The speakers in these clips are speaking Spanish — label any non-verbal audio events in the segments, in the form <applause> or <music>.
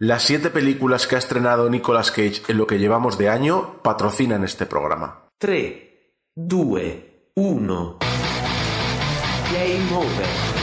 Las siete películas que ha estrenado Nicolas Cage en lo que llevamos de año patrocinan este programa. 3, 2, 1. Game over.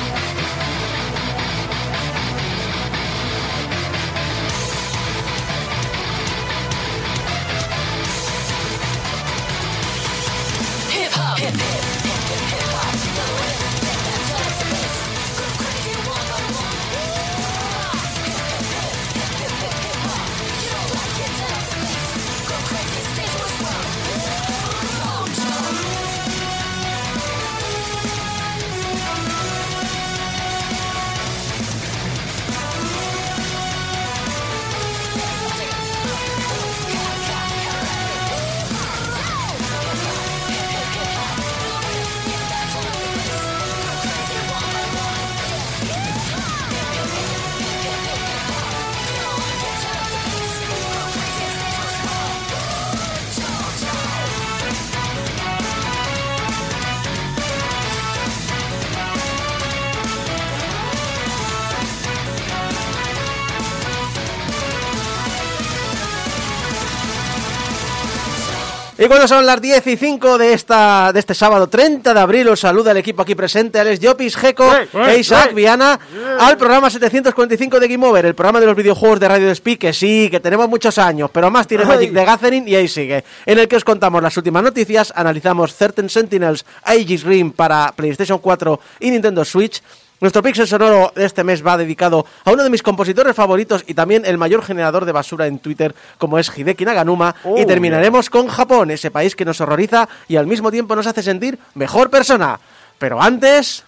Y cuando son las 10 y 5 de, esta, de este sábado 30 de abril, os saluda el equipo aquí presente, Alex Llopis, Geco e Isaac Viana, al programa 745 de Game Over, el programa de los videojuegos de Radio Speak, que sí, que tenemos muchos años, pero más tiene Magic de Gathering y ahí sigue, en el que os contamos las últimas noticias, analizamos Certain Sentinels Aegis Rim para PlayStation 4 y Nintendo Switch, nuestro pixel sonoro de este mes va dedicado a uno de mis compositores favoritos y también el mayor generador de basura en Twitter, como es Hideki Naganuma. y Oh, terminaremos con Japón, ese país que nos horroriza y al mismo tiempo nos hace sentir mejor persona. Pero antes.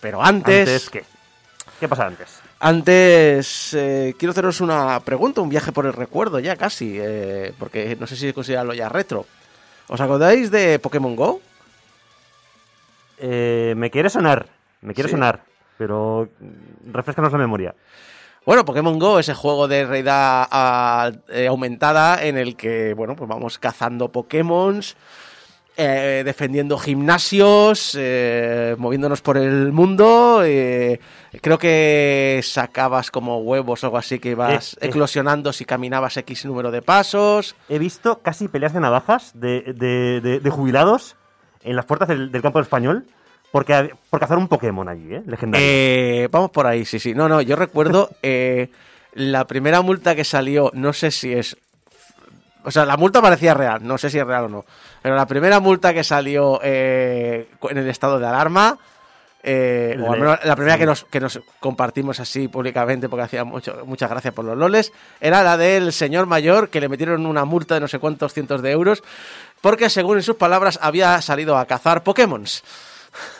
Pero antes. ¿Antes qué? ¿Qué pasa antes? Antes, eh, quiero haceros una pregunta, un viaje por el recuerdo ya casi, eh, porque no sé si considerarlo ya retro. ¿Os acordáis de Pokémon Go? Eh, me quiere sonar, me quiere Sí. sonar, pero refrescanos la memoria. Bueno, Pokémon Go, ese juego de realidad ah, eh, aumentada en el que, bueno, pues vamos cazando Pokémon, defendiendo gimnasios, eh, moviéndonos por el mundo. eh, creo que sacabas como huevos o algo así que ibas Eh, eh. eclosionando si caminabas X número de pasos. He visto casi peleas de navajas de, de- de- de jubilados en las puertas del, del campo español porque, por cazar un Pokémon allí, ¿eh? Legendario. Eh, vamos por ahí, sí, sí. No, no, yo recuerdo <laughs> eh, la primera multa que salió, no sé si es... O sea, la multa parecía real, no sé si es real o no. Pero la primera multa que salió eh, en el estado de alarma, eh, o al menos la primera que, nos, que nos compartimos así públicamente porque hacía mucho, muchas gracias por los loles, era la del señor mayor que le metieron una multa de no sé cuántos cientos de euros porque según en sus palabras había salido a cazar Pokémons.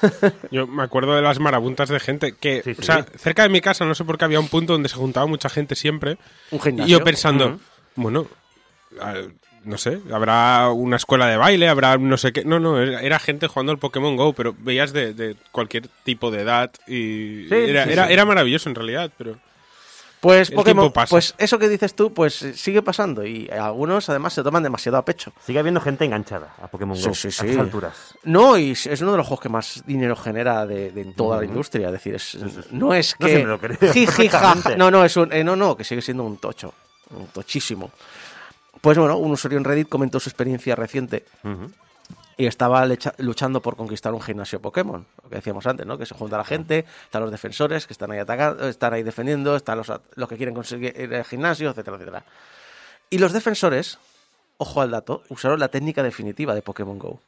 <laughs> Yo me acuerdo de las marabuntas de gente que, Sí, sí. o sea, cerca de mi casa, no sé por qué había un punto donde se juntaba mucha gente siempre. Un Y gimnasio. yo pensando, Ujú. bueno, no sé, habrá una escuela de baile, habrá no sé qué. No, no, era, gente jugando al Pokémon Go, pero veías de, de cualquier tipo de edad y Sí, era, era, era maravilloso en realidad, pero... Pues El Pokémon, pasa. pues eso que dices tú, pues eh, sigue pasando y algunos además se toman demasiado a pecho. Sigue habiendo gente enganchada a Pokémon Sí, Go sí, a sí. estas alturas. No, y es uno de los juegos que más dinero genera de, de toda la industria. Es decir, es, no es No que. lo perfectamente. <laughs> no, no, es un, eh, no, no, que sigue siendo un tocho. Un tochísimo. Pues bueno, un usuario en Reddit comentó su experiencia reciente Ujú. Y estaba lecha- luchando por conquistar un gimnasio Pokémon, lo que decíamos antes, ¿no? Que se junta la gente, están los defensores que están ahí atacando, están ahí defendiendo, están los, los que quieren conseguir ir al gimnasio, etcétera, etcétera. Y los defensores, ojo al dato, usaron la técnica definitiva de Pokémon Go.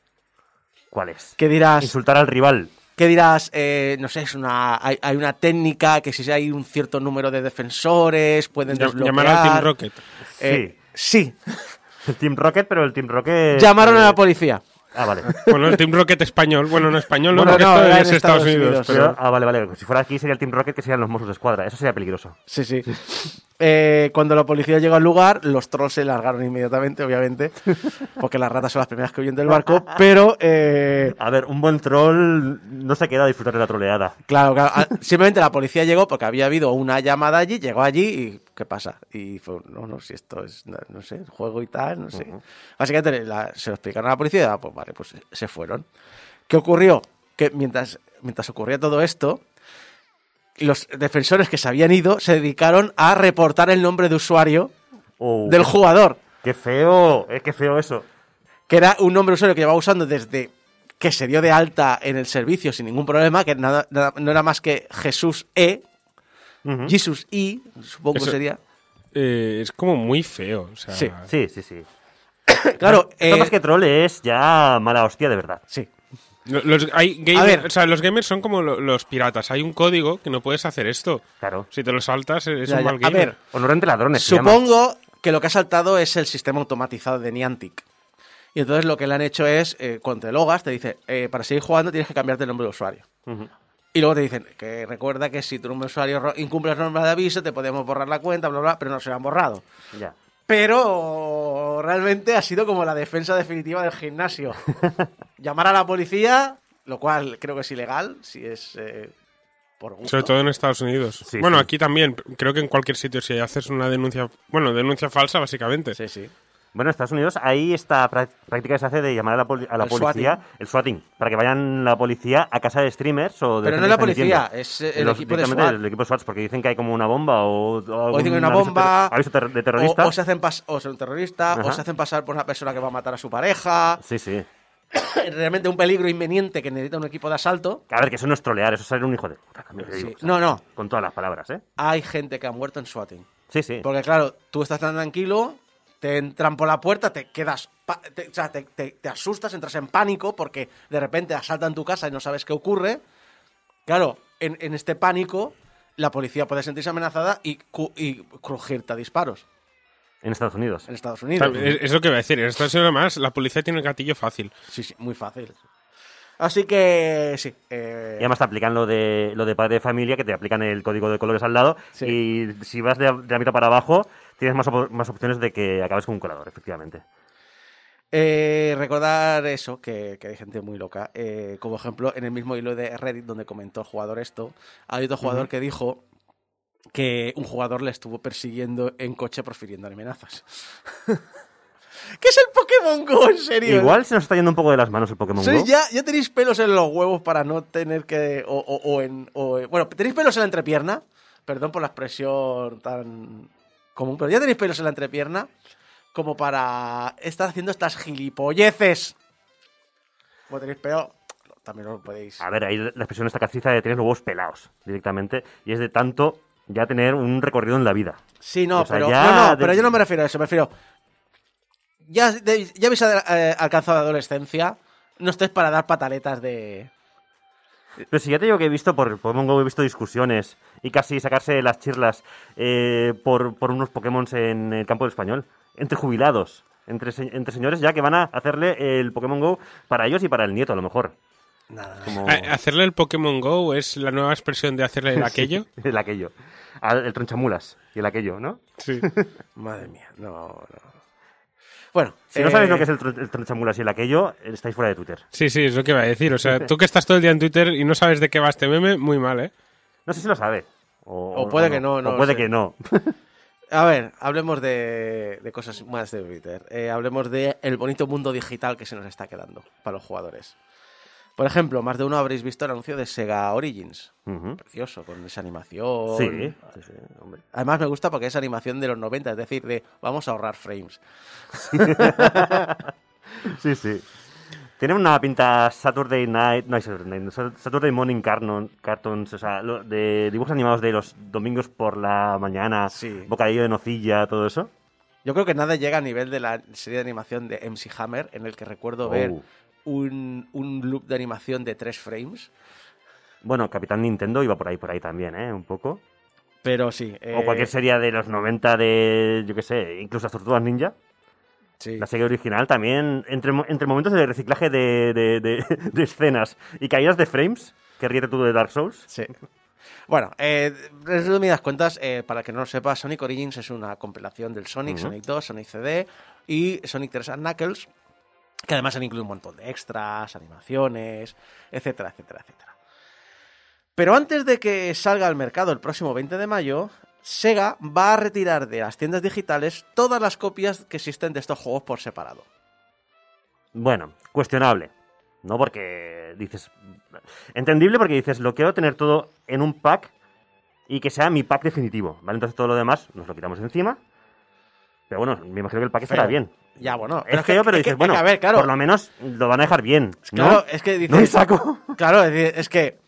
¿Cuál es? ¿Qué dirás? Insultar al rival. ¿Qué dirás? Eh, no sé, es una, hay, hay una técnica que si hay un cierto número de defensores pueden Llam- desbloquear. Llamar al Team Rocket. Eh, sí. <laughs> El Team Rocket, pero el Team Rocket... Llamaron a la policía. Ah, vale. <laughs> Bueno, el Team Rocket español. Bueno, no español, no, Bueno, porque no, esto era es Estados, Estados Unidos. Unidos, pero- Pero- ah, vale, vale. Si fuera aquí sería el Team Rocket, que serían los Mossos de Escuadra. Eso sería peligroso. Sí, sí. <laughs> Eh, cuando la policía llegó al lugar, los trolls se largaron inmediatamente, obviamente, <laughs> porque las ratas son las primeras que huyen del barco, pero, eh, A ver, un buen troll no se queda a disfrutar de la troleada. claro, claro, ah, simplemente la policía llegó porque había habido una llamada allí, llegó allí y ¿qué pasa? Y fue, no, no, si esto es, no, no sé, juego y tal, no sé. Básicamente la- se lo explicaron a la policía y ah, pues vale, pues se fueron. ¿Qué ocurrió? Que mientras, mientras ocurría todo esto, los defensores que se habían ido se dedicaron a reportar el nombre de usuario Oh, del jugador, Qué feo, eh, qué feo eso. que era un nombre de usuario que llevaba usando desde que se dio de alta en el servicio sin ningún problema, que nada, nada- no era más que Jesús E. Jesus E, supongo Eso- sería. Eh, es como muy feo. O sea, Sí. Sí, sí, sí. <coughs> Claro, Esto eh, más que troll es ya mala hostia de verdad. sí. Lo- Los, hay gamer- A ver. o sea, los gamers son como lo- los piratas. Hay un código que no puedes hacer esto. Claro. Si te lo saltas, Ya, un ya. mal A gamer. ver, Honor entre ladrones. Supongo que lo que ha saltado es el sistema automatizado de Niantic. Y entonces lo que le han hecho es, eh, cuando te logas, te dice, eh, para seguir jugando tienes que cambiarte el nombre de usuario. Y luego te dicen que recuerda que si tu nombre de usuario incumple el nombre de aviso, te podemos borrar la cuenta, bla, bla, pero no se lo han borrado. Ya. Pero realmente ha sido como la defensa definitiva del gimnasio. <laughs> Llamar a la policía, lo cual creo que es ilegal, si es eh, por gusto. Sobre todo en Estados Unidos. Sí, bueno, sí. aquí también. Creo que en cualquier sitio si haces una denuncia... Bueno, denuncia falsa, básicamente. Sí, sí. Bueno, en Estados Unidos hay esta prá- práctica que se hace de llamar a la, poli- a la El policía, swatting. el swatting, para que vayan la policía a casa de streamers o de Pero no gente la policía, es el Los- equipo de SWAT. El equipo de SWAT, porque dicen que hay como una bomba o, o O dicen que hay una bomba, aviso ter- de terrorista. O, o se hacen pas- o ser un terrorista, o se hacen pasar por una persona que va a matar a su pareja. Sí, sí. <coughs> Realmente un peligro inminente que necesita un equipo de asalto. A ver, que eso no es trolear, eso es ser un hijo de puta. también te digo, Sí. o sea, No, no. Con todas las palabras, ¿eh? Hay gente que ha muerto en swatting. Sí, sí. Porque claro, tú estás tan tranquilo, te entran por la puerta, te quedas, pa- te, o sea, te, te- te asustas, entras en pánico porque de repente asaltan tu casa y no sabes qué ocurre. Claro, en, en este pánico, la policía puede sentirse amenazada y, cu- y crujirte a disparos En Estados Unidos. en Estados Unidos. Es, es lo que voy a decir. En Estados Unidos, además, la policía tiene el gatillo fácil. Sí, sí, muy fácil. Así que sí. eh, Y además te aplican lo de, lo de padre de familia, que te aplican el código de colores al lado. Sí. Y si vas de, de la mitad para abajo, tienes más, op- más opciones de que acabes con un colador, efectivamente. eh, recordar eso, que, que hay gente muy loca. Eh, como ejemplo, en el mismo hilo de Reddit donde comentó el jugador esto, hay otro jugador que dijo que un jugador le estuvo persiguiendo en coche profiriendo amenazas. <laughs> ¿Qué es el Pokémon Go, en serio? Igual se nos está yendo un poco de las manos el Pokémon Go. ya, ya tenéis pelos en los huevos para no tener que. O, o- o en. o en- bueno, tenéis pelos en la entrepierna. Perdón por la expresión tan pero ya tenéis pelos en la entrepierna como para estar haciendo estas gilipolleces. Como tenéis pelo, también lo podéis. A ver, ahí la expresión esta castiza de tienes los huevos pelados directamente. Y es de tanto ya tener un recorrido en la vida. Sí, no, o sea, pero, ya no, no, pero yo no me refiero a eso, me refiero. Ya, ya habéis eh, alcanzado la adolescencia, no estáis para dar pataletas de. Pero si ya te digo que he visto por Pokémon Go, he visto discusiones y casi sacarse las chirlas eh, por, por unos Pokémon en el campo del español. Entre jubilados. Entre, entre señores ya que van a hacerle el Pokémon Go para ellos y para el nieto, a lo mejor. Nada. Como Hacerle el Pokémon Go es la nueva expresión de hacerle el <laughs> aquello. el aquello. El tronchamulas y el aquello, ¿no? Sí. <laughs> Madre mía, no, no. Bueno, Si no eh, sabéis lo que es el, el tronchamulas y el aquello, estáis fuera de Twitter. Sí, sí, es lo que iba a decir. O sea, <laughs> tú que estás todo el día en Twitter y no sabes de qué va este meme, muy mal, ¿eh? No sé si lo sabe. O, O puede que no, no O puede sé. que no. <laughs> A ver, hablemos de, de cosas más de Twitter. Eh, hablemos de el bonito mundo digital que se nos está quedando para los jugadores. Por ejemplo, más de uno habréis visto el anuncio de Sega Origins. Precioso, con esa animación. Sí, sí, sí, hombre. Además me gusta porque es animación de los 90, es decir, de vamos a ahorrar frames. <laughs> Sí, sí. Tiene una pinta Saturday Night, no Saturday Morning Carnon- Cartoons, o sea, de dibujos animados de los domingos por la mañana, Sí. bocadillo de nocilla, todo eso. Yo creo que nada llega a nivel de la serie de animación de MC Hammer, en el que recuerdo Oh. ver un, un loop de animación de tres frames. Bueno, Capitán Nintendo iba por ahí, por ahí también, ¿eh? Un poco. Pero sí. O eh, cualquier serie de los 90 de, yo qué sé, incluso las Tortugas Ninja. sí. La serie original también, entre, entre momentos de reciclaje de, de- de- <laughs> de escenas y caídas de frames, que ríete tú de Dark Souls. Sí. Bueno, eh, en resumidas cuentas, eh, para que no lo sepa, Sonic Origins es una compilación del Sonic. Sonic 2, Sonic CD y Sonic 3 and Knuckles, que además han incluido un montón de extras, animaciones, etcétera, etcétera, etcétera. Pero antes de que salga al mercado el próximo 20 de mayo, Sega va a retirar de las tiendas digitales todas las copias que existen de estos juegos por separado. Bueno, cuestionable. No porque dices. Entendible porque dices, lo quiero tener todo en un pack y que sea mi pack definitivo, ¿vale? Entonces todo lo demás nos lo quitamos encima. Pero bueno, me imagino que el pack estará bien. Ya, bueno. Es es feo, pero es dices, que- bueno, a ver, claro. por lo menos lo van a dejar bien. ¿no? Claro, es que dices. No saco. Claro, es, que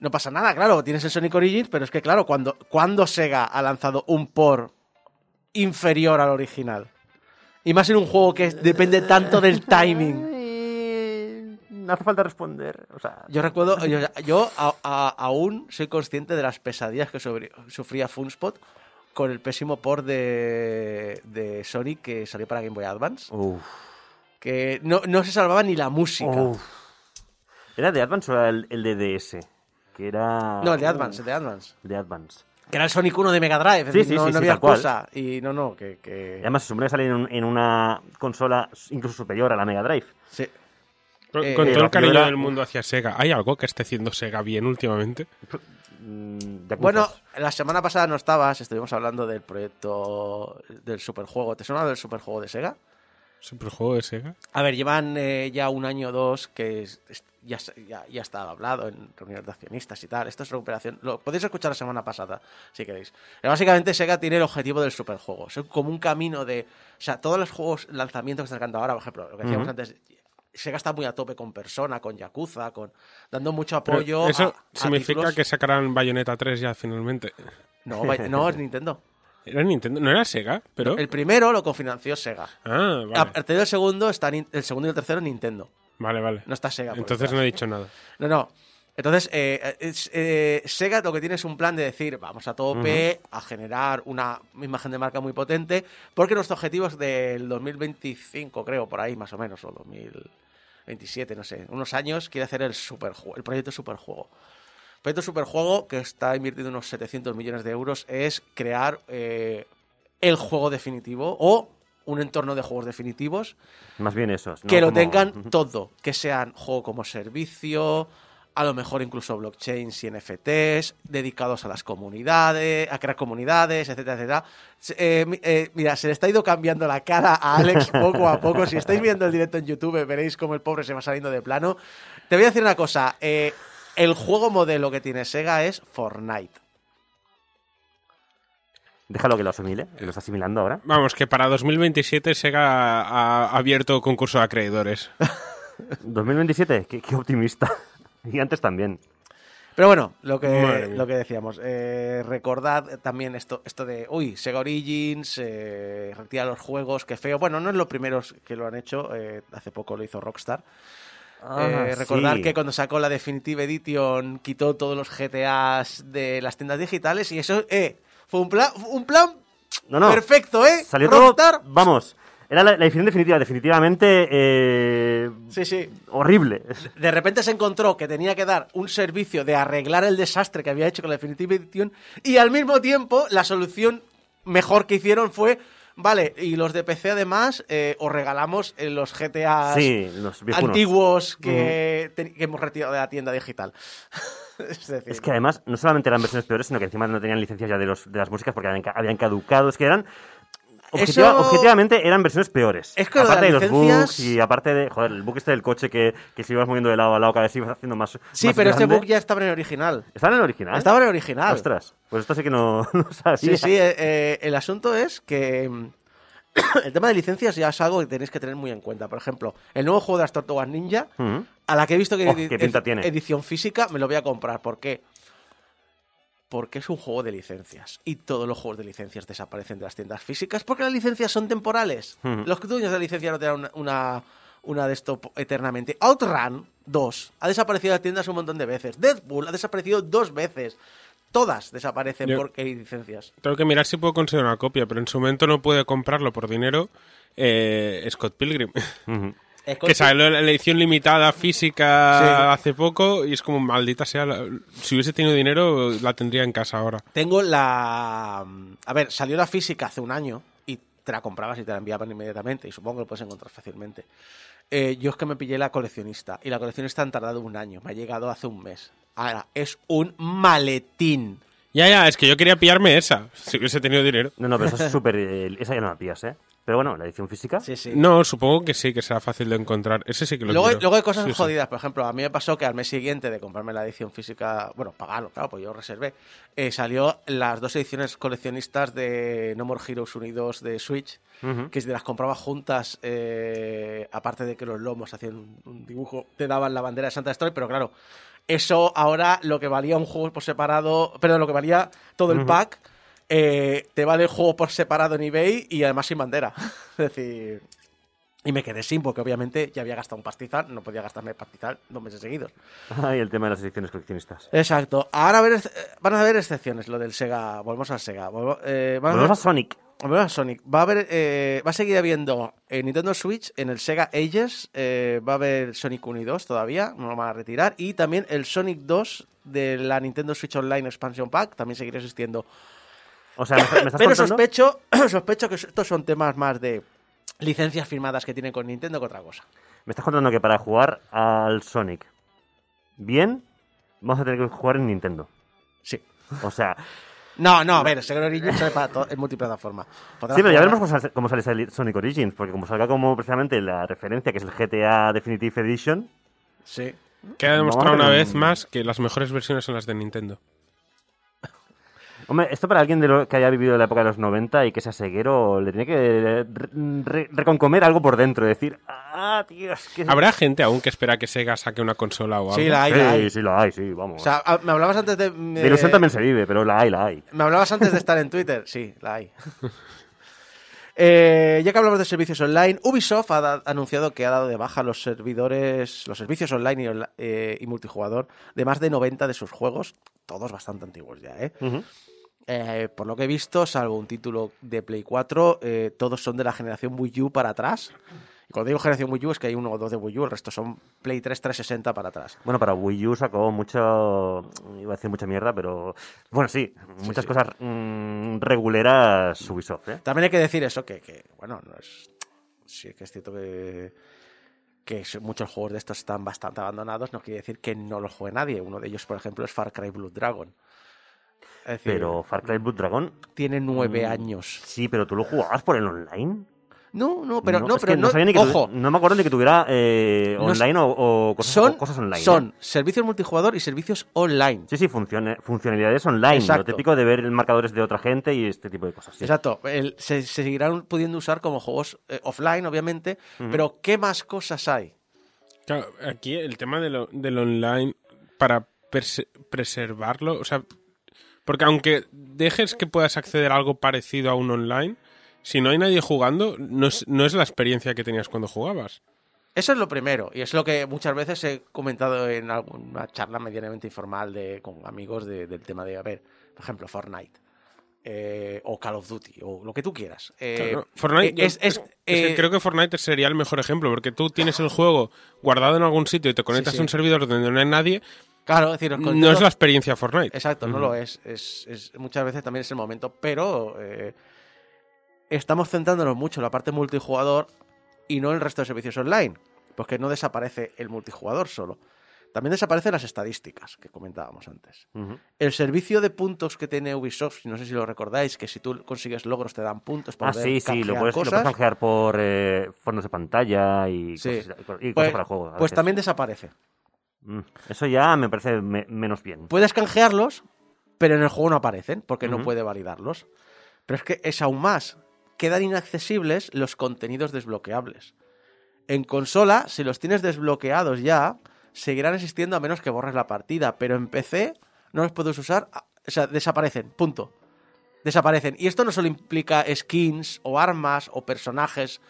no pasa nada, claro, tienes el Sonic Origins, pero es que, claro, cuando, cuando Sega ha lanzado un por inferior al original. Y más en un juego que depende tanto del timing. <laughs> No hace falta responder. O sea, Yo recuerdo, yo, yo a- a- aún soy consciente de las pesadillas que sobre- sufría Funspot con el pésimo port de, de Sonic que salió para Game Boy Advance. uf, Que no, no se salvaba ni la música. uf. ¿Era de Advance o era el, el de DS? Que era... No, el de Advance, el de Advance. De Advance. Que era el Sonic 1 de Mega Drive. Sí, sí, no, sí, no había cosa. Y no, no, que. que- Y Además, se supone que sale en, un- en una consola incluso superior a la Mega Drive. sí. Con, Eh, con todo el cariño del mundo hacia Sega, ¿hay algo que esté haciendo Sega bien últimamente? Mm, Yakuza. Bueno, la semana pasada no estabas, estuvimos hablando del proyecto del superjuego. ¿Te suena del superjuego de Sega? ¿Superjuego de Sega? A ver, llevan eh, ya un año o dos que es- es- ya, ya, ya está hablado en reuniones de accionistas y tal. Esto es recuperación. Lo podéis escuchar la semana pasada, si queréis. Pero básicamente Sega tiene el objetivo del superjuego. Es como un camino de... O sea, todos los juegos, lanzamientos que están sacando ahora, por ejemplo, lo que decíamos antes... Sega está muy a tope con Persona, con Yakuza, con dando mucho Pero apoyo eso a- a significa títulos- que sacarán Bayonetta 3 ya finalmente. No, no, es Nintendo. <laughs> Era Nintendo, no era Sega, pero... El primero lo cofinanció Sega. Ah, A vale. partir del segundo está el segundo y el tercero Nintendo. Vale, vale. No está Sega. Entonces no he dicho nada. <laughs> No, no. Entonces, eh, es- eh, Sega lo que tiene es un plan de decir, vamos a tope, a generar una imagen de marca muy potente, porque nuestro objetivo es del 2025, creo, por ahí más o menos, o 2027, no sé, unos años, quiere hacer el superjuego, el proyecto superjuego. El proyecto superjuego, que está invirtiendo unos 700 millones de euros, es crear eh, el juego definitivo o un entorno de juegos definitivos Más bien esos. ¿no? que lo Como- tengan <laughs> todo, que sean juego como servicio, a lo mejor incluso blockchains y NFTs, dedicados a las comunidades, a crear comunidades, etcétera, etcétera. Eh, eh, mira, se le está ido cambiando la cara a Alex <laughs> poco a poco. Si estáis viendo el directo en YouTube, veréis cómo el pobre se va saliendo de plano. Te voy a decir una cosa, eh, el juego modelo que tiene Sega es Fortnite. Déjalo que lo asimile, lo está asimilando ahora. Vamos, que para 2027 Sega ha ha abierto concurso de acreedores. 2027, qué, qué optimista. <laughs> Y antes también. Pero bueno, lo que, lo que decíamos, eh, recordad también esto, esto de, uy, Sega Origins, eh, retira los juegos, qué feo. Bueno, no es lo primero que lo han hecho, eh, hace poco lo hizo Rockstar. Eh, recordar sí. que cuando sacó la Definitive Edition quitó todos los GTAs de las tiendas digitales y eso eh, fue un plan, un plan No, no. perfecto, ¿eh? Salió Rockstar, todo. Vamos. Era la, la edición definitiva, definitivamente eh, Sí, sí. horrible. De repente se encontró que tenía que dar un servicio de arreglar el desastre que había hecho con la Definitive Edition y al mismo tiempo la solución mejor que hicieron fue, vale, y los de PC además eh, os regalamos eh, los GTA Sí, antiguos que, te- que hemos retirado de la tienda digital. <laughs> es decir, Es que además no solamente eran versiones peores, sino que encima no tenían licencias ya de, los, de las músicas porque habían, habían caducado. Es que eran. Objetiva- Eso- objetivamente eran versiones peores. Es que de aparte de, las los licencias- bugs y aparte de. Joder, el bug este del coche que, que si ibas moviendo de lado a lado cada vez ibas haciendo más. sí, más pero este grande. book ya estaba en el original. ¿Estaba en el original? Estaba en el original. Ostras, pues esto sí que no, <laughs> no sabía. Sí, sí, eh, eh, el asunto es que mm, <coughs> el tema de licencias ya es algo que tenéis que tener muy en cuenta. Por ejemplo, el nuevo juego de las Tortugas Ninja, Mm. a la que he visto que Oh, edi- pinta ed- tiene. edición física, me lo voy a comprar. ¿Por qué? Porque es un juego de licencias. Y todos los juegos de licencias desaparecen de las tiendas físicas porque las licencias son temporales. Los dueños de la licencia no te dan una, una, una de esto eternamente. Outrun 2 ha desaparecido de las tiendas un montón de veces. Deadpool ha desaparecido dos veces. Todas desaparecen Yo- porque hay licencias. Tengo que mirar si puedo conseguir una copia, pero en su momento no pude comprarlo por dinero eh, Scott Pilgrim. Que salió la edición limitada física Sí. hace poco y es como maldita sea. la- si hubiese tenido dinero, la tendría en casa ahora. Tengo la. A ver, salió la física hace un año y te la comprabas y te la enviaban inmediatamente. Y supongo que lo puedes encontrar fácilmente. Eh, yo es que me pillé la coleccionista. Y la coleccionista han tardado un año. Me ha llegado hace un mes. Ahora, es un maletín. Ya, ya, es que yo quería pillarme esa, si hubiese tenido dinero. No, no, pero esa es <laughs> súper... eh, esa ya no la pillas, ¿eh? Pero bueno, la edición física... Sí, sí. No, supongo que sí, que será fácil de encontrar. Ese sí que lo Luego, quiero. luego hay cosas Sí, sí. jodidas. Por ejemplo, a mí me pasó que al mes siguiente de comprarme la edición física, bueno, pagarlo, claro, pues yo reservé, eh, salió las dos ediciones coleccionistas de No More Heroes Unidos de Switch, que si te las comprabas juntas, eh, aparte de que los lomos hacían un, un dibujo, te daban la bandera de Santa Destroy, pero claro, eso ahora lo que valía un juego por separado, perdón, lo que valía todo el pack, eh, te vale el juego por separado en eBay y además sin bandera. <laughs> es decir, y me quedé sin, porque obviamente ya había gastado un pastizal, no podía gastarme pastizal dos meses seguidos. Ay, el tema de las ediciones coleccionistas. Exacto. Ahora a ver, ex- van a haber excepciones, lo del Sega. Volvemos al Sega. Volvo- eh, a Volvemos a Sonic. Sonic. Va a haber, eh, va a seguir habiendo en Nintendo Switch, en el Sega Ages, eh, va a haber Sonic 1 y 2 todavía, no lo van a retirar. Y también el Sonic 2 de la Nintendo Switch Online Expansion Pack también seguirá existiendo. O sea, ¿me, me estás Pero contando? sospecho, <clears throat> sospecho que estos son temas más de licencias firmadas que tienen con Nintendo que otra cosa. Me estás contando que para jugar al Sonic bien, vamos a tener que jugar en Nintendo. Sí. O sea, No, no, a ver, Sega Origins sale para todo, es multiplataforma. Podrás sí, pero ya veremos cómo sale, cómo sale ese Sonic Origins, porque como salga como precisamente la referencia, que es el GTA Definitive Edition, Sí. Queda demostrado una vez más que las mejores versiones son las de Nintendo. Hombre, esto para alguien de lo que haya vivido la época de los 90 y que sea ceguero, le tiene que re- re- reconcomer algo por dentro. Decir, ah, tío, es que... ¿Habrá gente aún que espera que Sega saque una consola o algo? Sí, la hay, sí, la hay. sí, la hay, sí, vamos. O sea, a- me hablabas antes de... me- de ilusión también se vive, pero la hay, la hay. Me hablabas antes de estar en Twitter. Sí, la hay. <laughs> Eh, ya que hablamos de servicios online, Ubisoft ha anunciado que ha dado de baja los servidores, los servicios online y, eh, y multijugador de más de 90 de sus juegos, todos bastante antiguos ya, ¿eh? Eh, por lo que he visto, salvo un título de Play 4, eh, todos son de la generación Wii U para atrás. Y cuando digo generación Wii U es que hay uno o dos de Wii U, el resto son Play 3 360 para atrás. Bueno, para Wii U sacó mucho. Iba a decir mucha mierda, pero. Bueno, sí, muchas sí. cosas mm, reguleras Ubisoft, ¿eh? También hay que decir eso, que, que, bueno, no es. Sí, que es cierto que. Que muchos juegos de estos están bastante abandonados, no quiere decir que no los juegue nadie. Uno de ellos, por ejemplo, es Far Cry Blood Dragon. Decir, Pero Far Cry Blood Dragon. tiene nueve Mm, años. Sí, pero tú lo jugabas por el online. No, no, pero no, es pero no, sabía ni que tu- ojo, no me acuerdo ni que tuviera eh, No online o, o cosas, son, o cosas online. ¿eh? son servicios multijugador y servicios online. Sí, sí, funcione- funcionalidades online. Exacto. Lo típico de ver marcadores de otra gente y este tipo de cosas. sí. Exacto, el- se, se seguirán pudiendo usar como juegos eh, offline, obviamente, pero ¿qué más cosas hay? Claro, aquí el tema de lo- del online para preservarlo, o sea, porque aunque dejes que puedas acceder a algo parecido a un online, si no hay nadie jugando, no es, no es la experiencia que tenías cuando jugabas. Eso es lo primero, y es lo que muchas veces he comentado en alguna charla medianamente informal de, con amigos de- del tema de, a ver, por ejemplo, Fortnite. eh, o Call of Duty, o lo que tú quieras. Eh, Claro, Fortnite, eh, es, es, creo que Fortnite sería el mejor ejemplo, porque tú tienes el juego guardado en algún sitio y te conectas sí. a un servidor donde no hay nadie, claro, es decir, los no es la experiencia Fortnite. Exacto, no lo es. Es, es- Muchas veces también es el momento, pero eh, estamos centrándonos mucho en la parte multijugador y no en el resto de servicios online, porque no desaparece el multijugador solo. También desaparecen las estadísticas que comentábamos antes. El servicio de puntos que tiene Ubisoft, no sé si lo recordáis, que si tú consigues logros te dan puntos por Ah, sí, sí, lo puedes, lo puedes canjear por eh, fondos de pantalla y Sí. cosas, y cosas Pues, para el juego. pues veces. también desaparece. Mm, Eso ya me parece me- menos bien. Puedes canjearlos, pero en el juego no aparecen, porque no puede validarlos. Pero es que es aún más. Quedan inaccesibles los contenidos desbloqueables. En consola, si los tienes desbloqueados ya, seguirán existiendo a menos que borres la partida. Pero en PC no los puedes usar. a- O sea, desaparecen. Punto. Desaparecen. Y esto no solo implica skins o armas o personajes.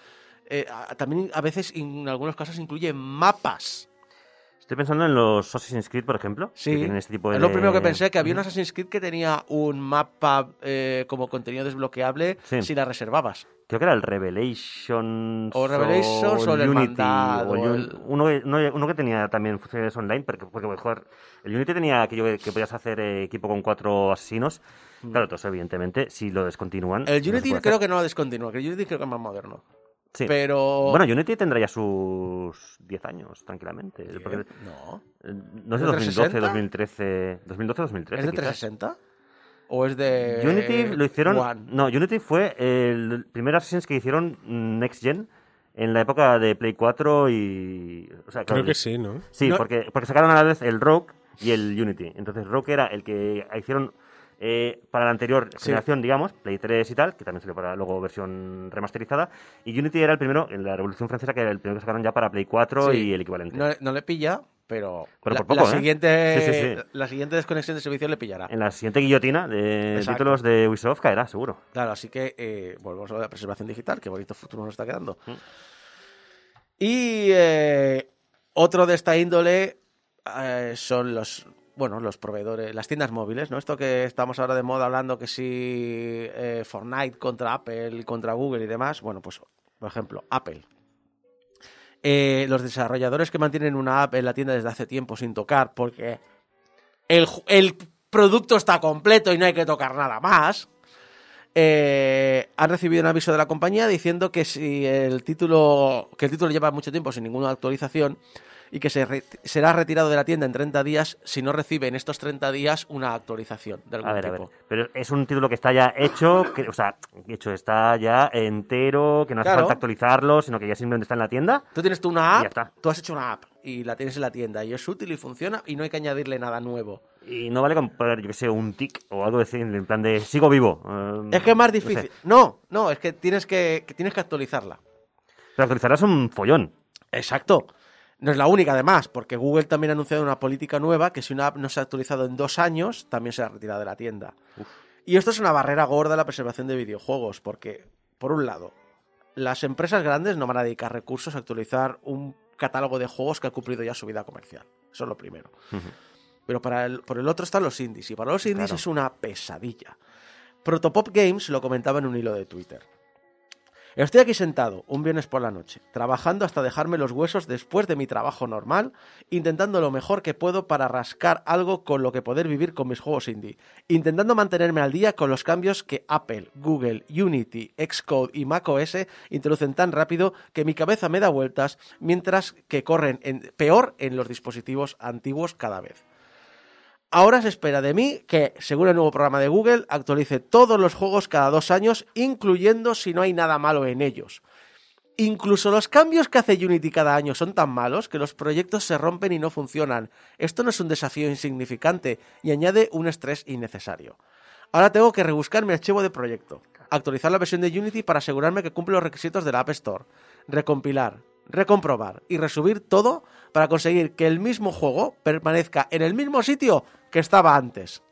eh, también a veces, en algunos casos, incluye mapas. Estoy pensando en los Assassin's Creed, por ejemplo. Sí, que tienen este tipo de... es lo primero que pensé, que había un. Assassin's Creed que tenía un mapa eh, como contenido desbloqueable Sí. si la reservabas. Creo que era el Revelations. O Revelations o el Hermandad, o el Uno, uno- uno que tenía también funciones online, porque, porque joder, el Unity tenía aquello que, que podías hacer eh, equipo con cuatro asesinos. Claro, todo eso, evidentemente, si lo descontinúan. Mm. El Unity creo hacer. que no lo descontinúa, que el Unity creo que es más moderno. Sí. Pero... Bueno, Unity tendrá ya sus 10 años, tranquilamente. Porque, No. eh, no sé, ¿Es de 2012, 360? 2013. 2012, 2013. ¿Es de quizás. 360? ¿O es de. Unity lo hicieron. One? No, Unity fue el primer Assassin's que hicieron Next Gen en la época de Play 4 y. O sea, Creo claro, que sí, ¿no? Sí, No- porque, porque sacaron a la vez el Rogue y el Unity. Entonces, Rogue era el que hicieron eh, para la anterior Sí. generación, digamos, Play 3 y tal, que también salió para luego versión remasterizada. Y Unity era el primero, en la Revolución Francesa, que era el primero que sacaron ya para Play 4 Sí. y el equivalente. No, no le pilla, pero. Pero la, por poco, la ¿eh? siguiente, Sí, sí, sí. la siguiente desconexión de servicio le pillará. En la siguiente guillotina de Exacto. títulos de Ubisoft caerá, seguro. Claro, así que eh, volvemos a la preservación digital, qué bonito futuro nos está quedando. Mm. Y eh, otro de esta índole son los, bueno, los proveedores, las tiendas móviles, ¿no? Esto que estamos ahora de moda hablando que si eh, Fortnite contra Apple, contra Google y demás, bueno, pues por ejemplo, Apple. Eh, los desarrolladores que mantienen una app en la tienda desde hace tiempo sin tocar porque el, el producto está completo y no hay que tocar nada más. eh, han recibido un aviso de la compañía diciendo que si el título que el título lleva mucho tiempo sin ninguna actualización y que se re- será retirado de la tienda en 30 días si no recibe en estos 30 días una actualización de algún A ver, a ver. Pero es un título que está ya hecho, que- o sea, hecho, está ya entero, que no hace Claro. falta actualizarlo, sino que ya simplemente está en la tienda. Tú tienes tú una Y ya app, está. tú has hecho una app y la tienes en la tienda y es útil y funciona y no hay que añadirle nada nuevo. Y no vale con poner, yo que sé, un tic o algo así, en plan de sigo vivo. eh, Es que es más no sé. difícil. No, no, es que tienes que, que tienes que actualizarla. Pero actualizarás un follón. Exacto. No es la única, además, porque Google también ha anunciado una política nueva que si una app no se ha actualizado en dos años, también será retirada de la tienda. Y esto es una barrera gorda a la preservación de videojuegos, porque, por un lado, las empresas grandes no van a dedicar recursos a actualizar un catálogo de juegos que ha cumplido ya su vida comercial. Eso es lo primero. Pero para el, por el otro están los indies, y para los indies Claro. es una pesadilla. Protopop Games lo comentaba en un hilo de Twitter. Estoy aquí sentado, un viernes por la noche, trabajando hasta dejarme los huesos después de mi trabajo normal, intentando lo mejor que puedo para rascar algo con lo que poder vivir con mis juegos indie, intentando mantenerme al día con los cambios que Apple, Google, Unity, Xcode y macOS introducen tan rápido que mi cabeza me da vueltas, mientras que corren en- peor en los dispositivos antiguos cada vez. Ahora se espera de mí que, según el nuevo programa de Google, actualice todos los juegos cada dos años, incluyendo si no hay nada malo en ellos. Incluso los cambios que hace Unity cada año son tan malos que los proyectos se rompen y no funcionan. Esto no es un desafío insignificante y añade un estrés innecesario. Ahora tengo que rebuscar mi archivo de proyecto, actualizar la versión de Unity para asegurarme que cumple los requisitos de la App Store, recompilar, recomprobar y resubir todo para conseguir que el mismo juego permanezca en el mismo sitio que estaba antes.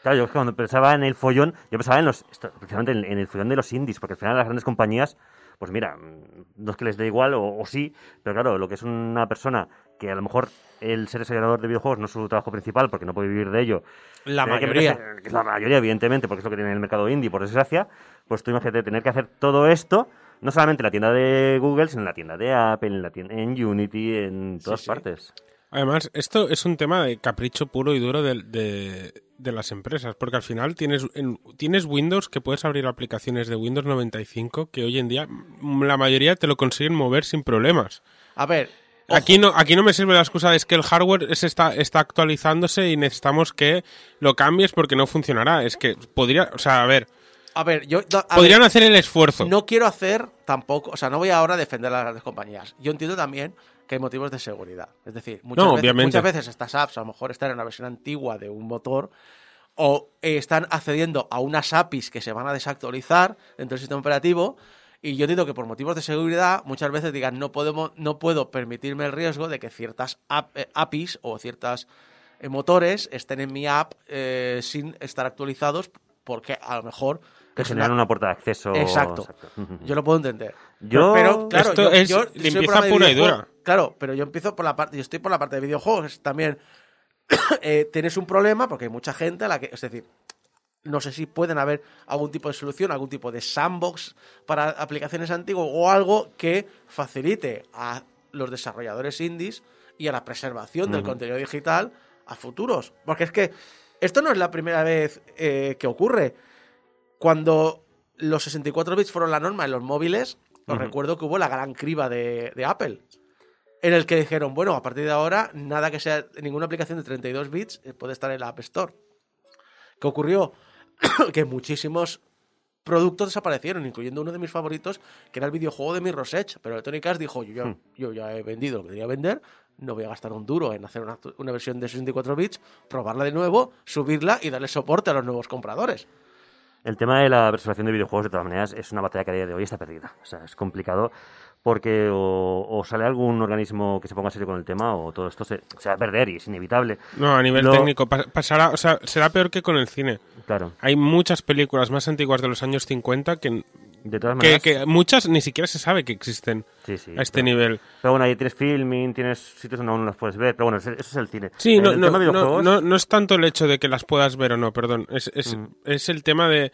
Claro, yo es que cuando pensaba en el follón, yo pensaba en los, precisamente en, en el follón de los indies, porque al final las grandes compañías, pues mira, mm, no es que les dé igual o, o sí, pero claro, lo que es una persona que a lo mejor el ser desarrollador de videojuegos no es su trabajo principal porque no puede vivir de ello. La mayoría. que es la mayoría, evidentemente, porque es lo que tiene el mercado indie, por desgracia. Pues tú imagínate tener que hacer todo esto, no solamente en la tienda de Google, sino en la tienda de Apple, en, la tienda, en Unity, en todas sí. partes. Además, esto es un tema de capricho puro y duro de, de- de las empresas, porque al final tienes, en- tienes Windows que puedes abrir aplicaciones de Windows 95 que hoy en día mm, la mayoría te lo consiguen mover sin problemas. A ver, ojo, Aquí no, aquí no me sirve la excusa de es que el hardware se está, está actualizándose y necesitamos que lo cambies porque no funcionará. Es que podría, o sea, a ver, a ver, yo a podrían ver, hacer el esfuerzo. no quiero hacer tampoco, o sea, no voy ahora a defender a las grandes compañías. Yo entiendo también que hay motivos de seguridad. Es decir, muchas, No, veces, obviamente. muchas veces estas apps a lo mejor están en una versión antigua de un motor o eh, están accediendo a unas APIs que se van a desactualizar dentro del sistema operativo y yo entiendo que por motivos de seguridad muchas veces digan no podemos no puedo permitirme el riesgo de que ciertas eh, APIs o ciertas eh, motores estén en mi app eh, sin estar actualizados porque a lo mejor Que generan una- una puerta de acceso. Exacto. <laughs> Yo lo puedo entender. Yo- pero, claro, Esto yo- es yo limpieza pura y dura. Claro, pero yo empiezo por la parte, yo estoy por la parte de videojuegos también. <coughs> eh, tienes un problema porque hay mucha gente a la que, es decir, no sé si pueden haber algún tipo de solución, algún tipo de sandbox para aplicaciones antiguas o algo que facilite a los desarrolladores indies y a la preservación del contenido digital a futuros. Porque es que esto no es la primera vez eh, que ocurre. Cuando los 64 bits fueron la norma en los móviles, os recuerdo que hubo la gran criba de, de Apple. En el que dijeron, bueno, a partir de ahora, nada que sea ninguna aplicación de 32 bits eh, puede estar en la App Store. ¿Qué ocurrió? <coughs> que muchísimos productos desaparecieron, incluyendo uno de mis favoritos, que era el videojuego de Mirror's Edge. Pero Electronic Arts dijo, yo ya, Hmm. yo ya he vendido lo que quería vender, no voy a gastar un duro en hacer una, una versión de 64 bits, probarla de nuevo, subirla y darle soporte a los nuevos compradores. El tema de la preservación de videojuegos, de todas maneras, es una batalla que a día de hoy está perdida. O sea, es complicado porque o, o sale algún organismo que se ponga serio con el tema o todo esto se, se va a perder y es inevitable. No, a nivel Lo- técnico pa- pasará, o sea, será peor que con el cine. Claro. Hay muchas películas más antiguas de los años 50 que, De todas maneras. que muchas ni siquiera se sabe que existen Sí, sí, a este pero- nivel. Pero bueno, ahí tienes filming, tienes sitios donde aún no las puedes ver. Pero bueno, eso es el cine. Sí, no, el no, no, videojuegos, no- no es tanto el hecho de que las puedas ver o no, perdón. Es, es, Mm. es el tema de.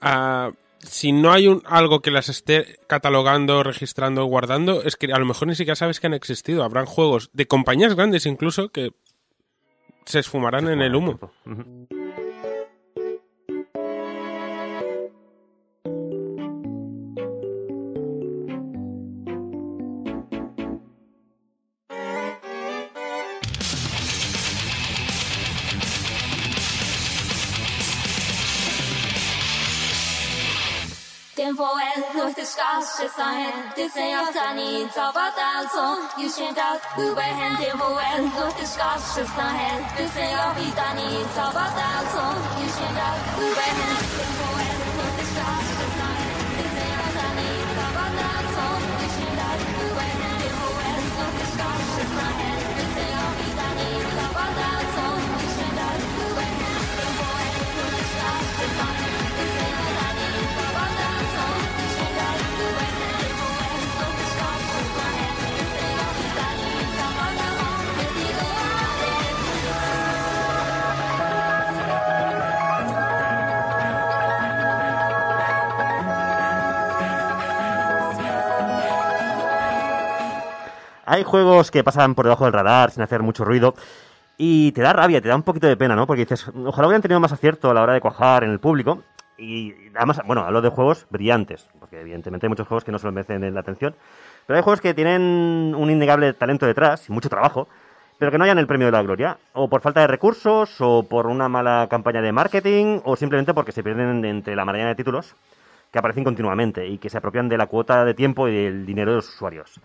ah, si no hay un, algo que las esté catalogando, registrando, guardando, es que a lo mejor ni siquiera sabes que han existido. Habrán juegos de compañías grandes incluso que se esfumarán en el humo. Ujú.颠覆 and North Sky 十三 hand，对怎样在你早把大从有选到五百 hand，颠覆 and North Sky 十三 hand，对怎样比大你早把大从有选到五百 hand，颠覆 and North Hay juegos que pasan por debajo del radar sin hacer mucho ruido y te da rabia, te da un poquito de pena, ¿no? Porque dices, ojalá hubieran tenido más acierto a la hora de cuajar en el público. Y además, bueno, hablo de juegos brillantes, porque evidentemente hay muchos juegos que no se lo merecen la atención. Pero hay juegos que tienen un innegable talento detrás y mucho trabajo, pero que no hayan el premio de la gloria. O por falta de recursos, o por una mala campaña de marketing, o simplemente porque se pierden entre la maraña de títulos que aparecen continuamente y que se apropian de la cuota de tiempo y del dinero de los usuarios.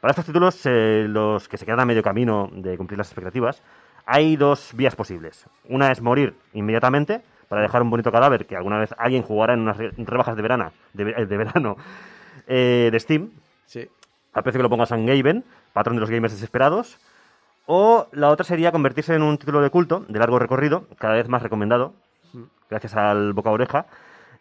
Para estos títulos, eh, los que se quedan a medio camino de cumplir las expectativas, hay dos vías posibles. Una es morir inmediatamente para dejar un bonito cadáver que alguna vez alguien jugará en unas re- rebajas de, verana, de, ve- de verano <laughs> eh, de Steam, Sí. al precio que lo ponga San Gaben, patrón de los gamers desesperados. O la otra sería convertirse en un título de culto de largo recorrido, cada vez más recomendado, gracias al boca a oreja,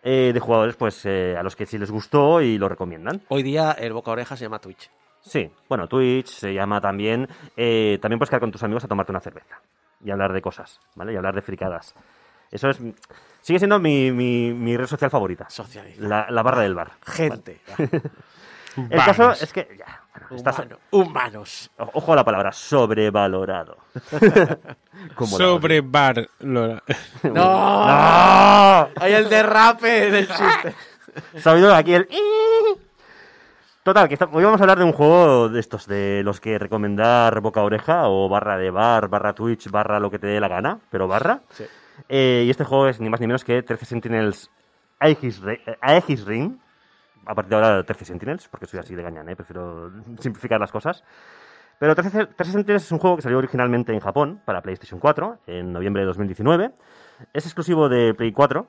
eh, de jugadores pues eh, a los que sí les gustó y lo recomiendan. Hoy día el boca a oreja se llama Twitch. Sí, bueno, Twitch se llama también. eh, también puedes quedar con tus amigos a tomarte una cerveza y hablar de cosas, ¿vale? Y hablar de fricadas. Eso es. Sigue siendo mi, mi, mi red social favorita. La, la barra del bar. <laughs> Gente. <laughs> El caso es que. Ya, bueno, estás- Humano- humanos. o- Ojo a la palabra, sobrevalorado. <laughs> Como la Sobre bar. Lola. ¡No! ¡Ah! Hay el derrape del chiste. Oído aquí el... Total, que está- hoy vamos a hablar de un juego de estos, de los que recomendar boca a oreja o barra de bar, barra Twitch, barra lo que te dé la gana, pero barra. Sí. Eh, y este juego es ni más ni menos que 13 Sentinels Aegis, eh, Aegis Ring. A partir de ahora 13 Sentinels, porque soy así de gañán, ¿eh? prefiero <laughs> simplificar las cosas. Pero 13, 13 Sentinels es un juego que salió originalmente en Japón para PlayStation 4 en noviembre de 2019. Es exclusivo de Play 4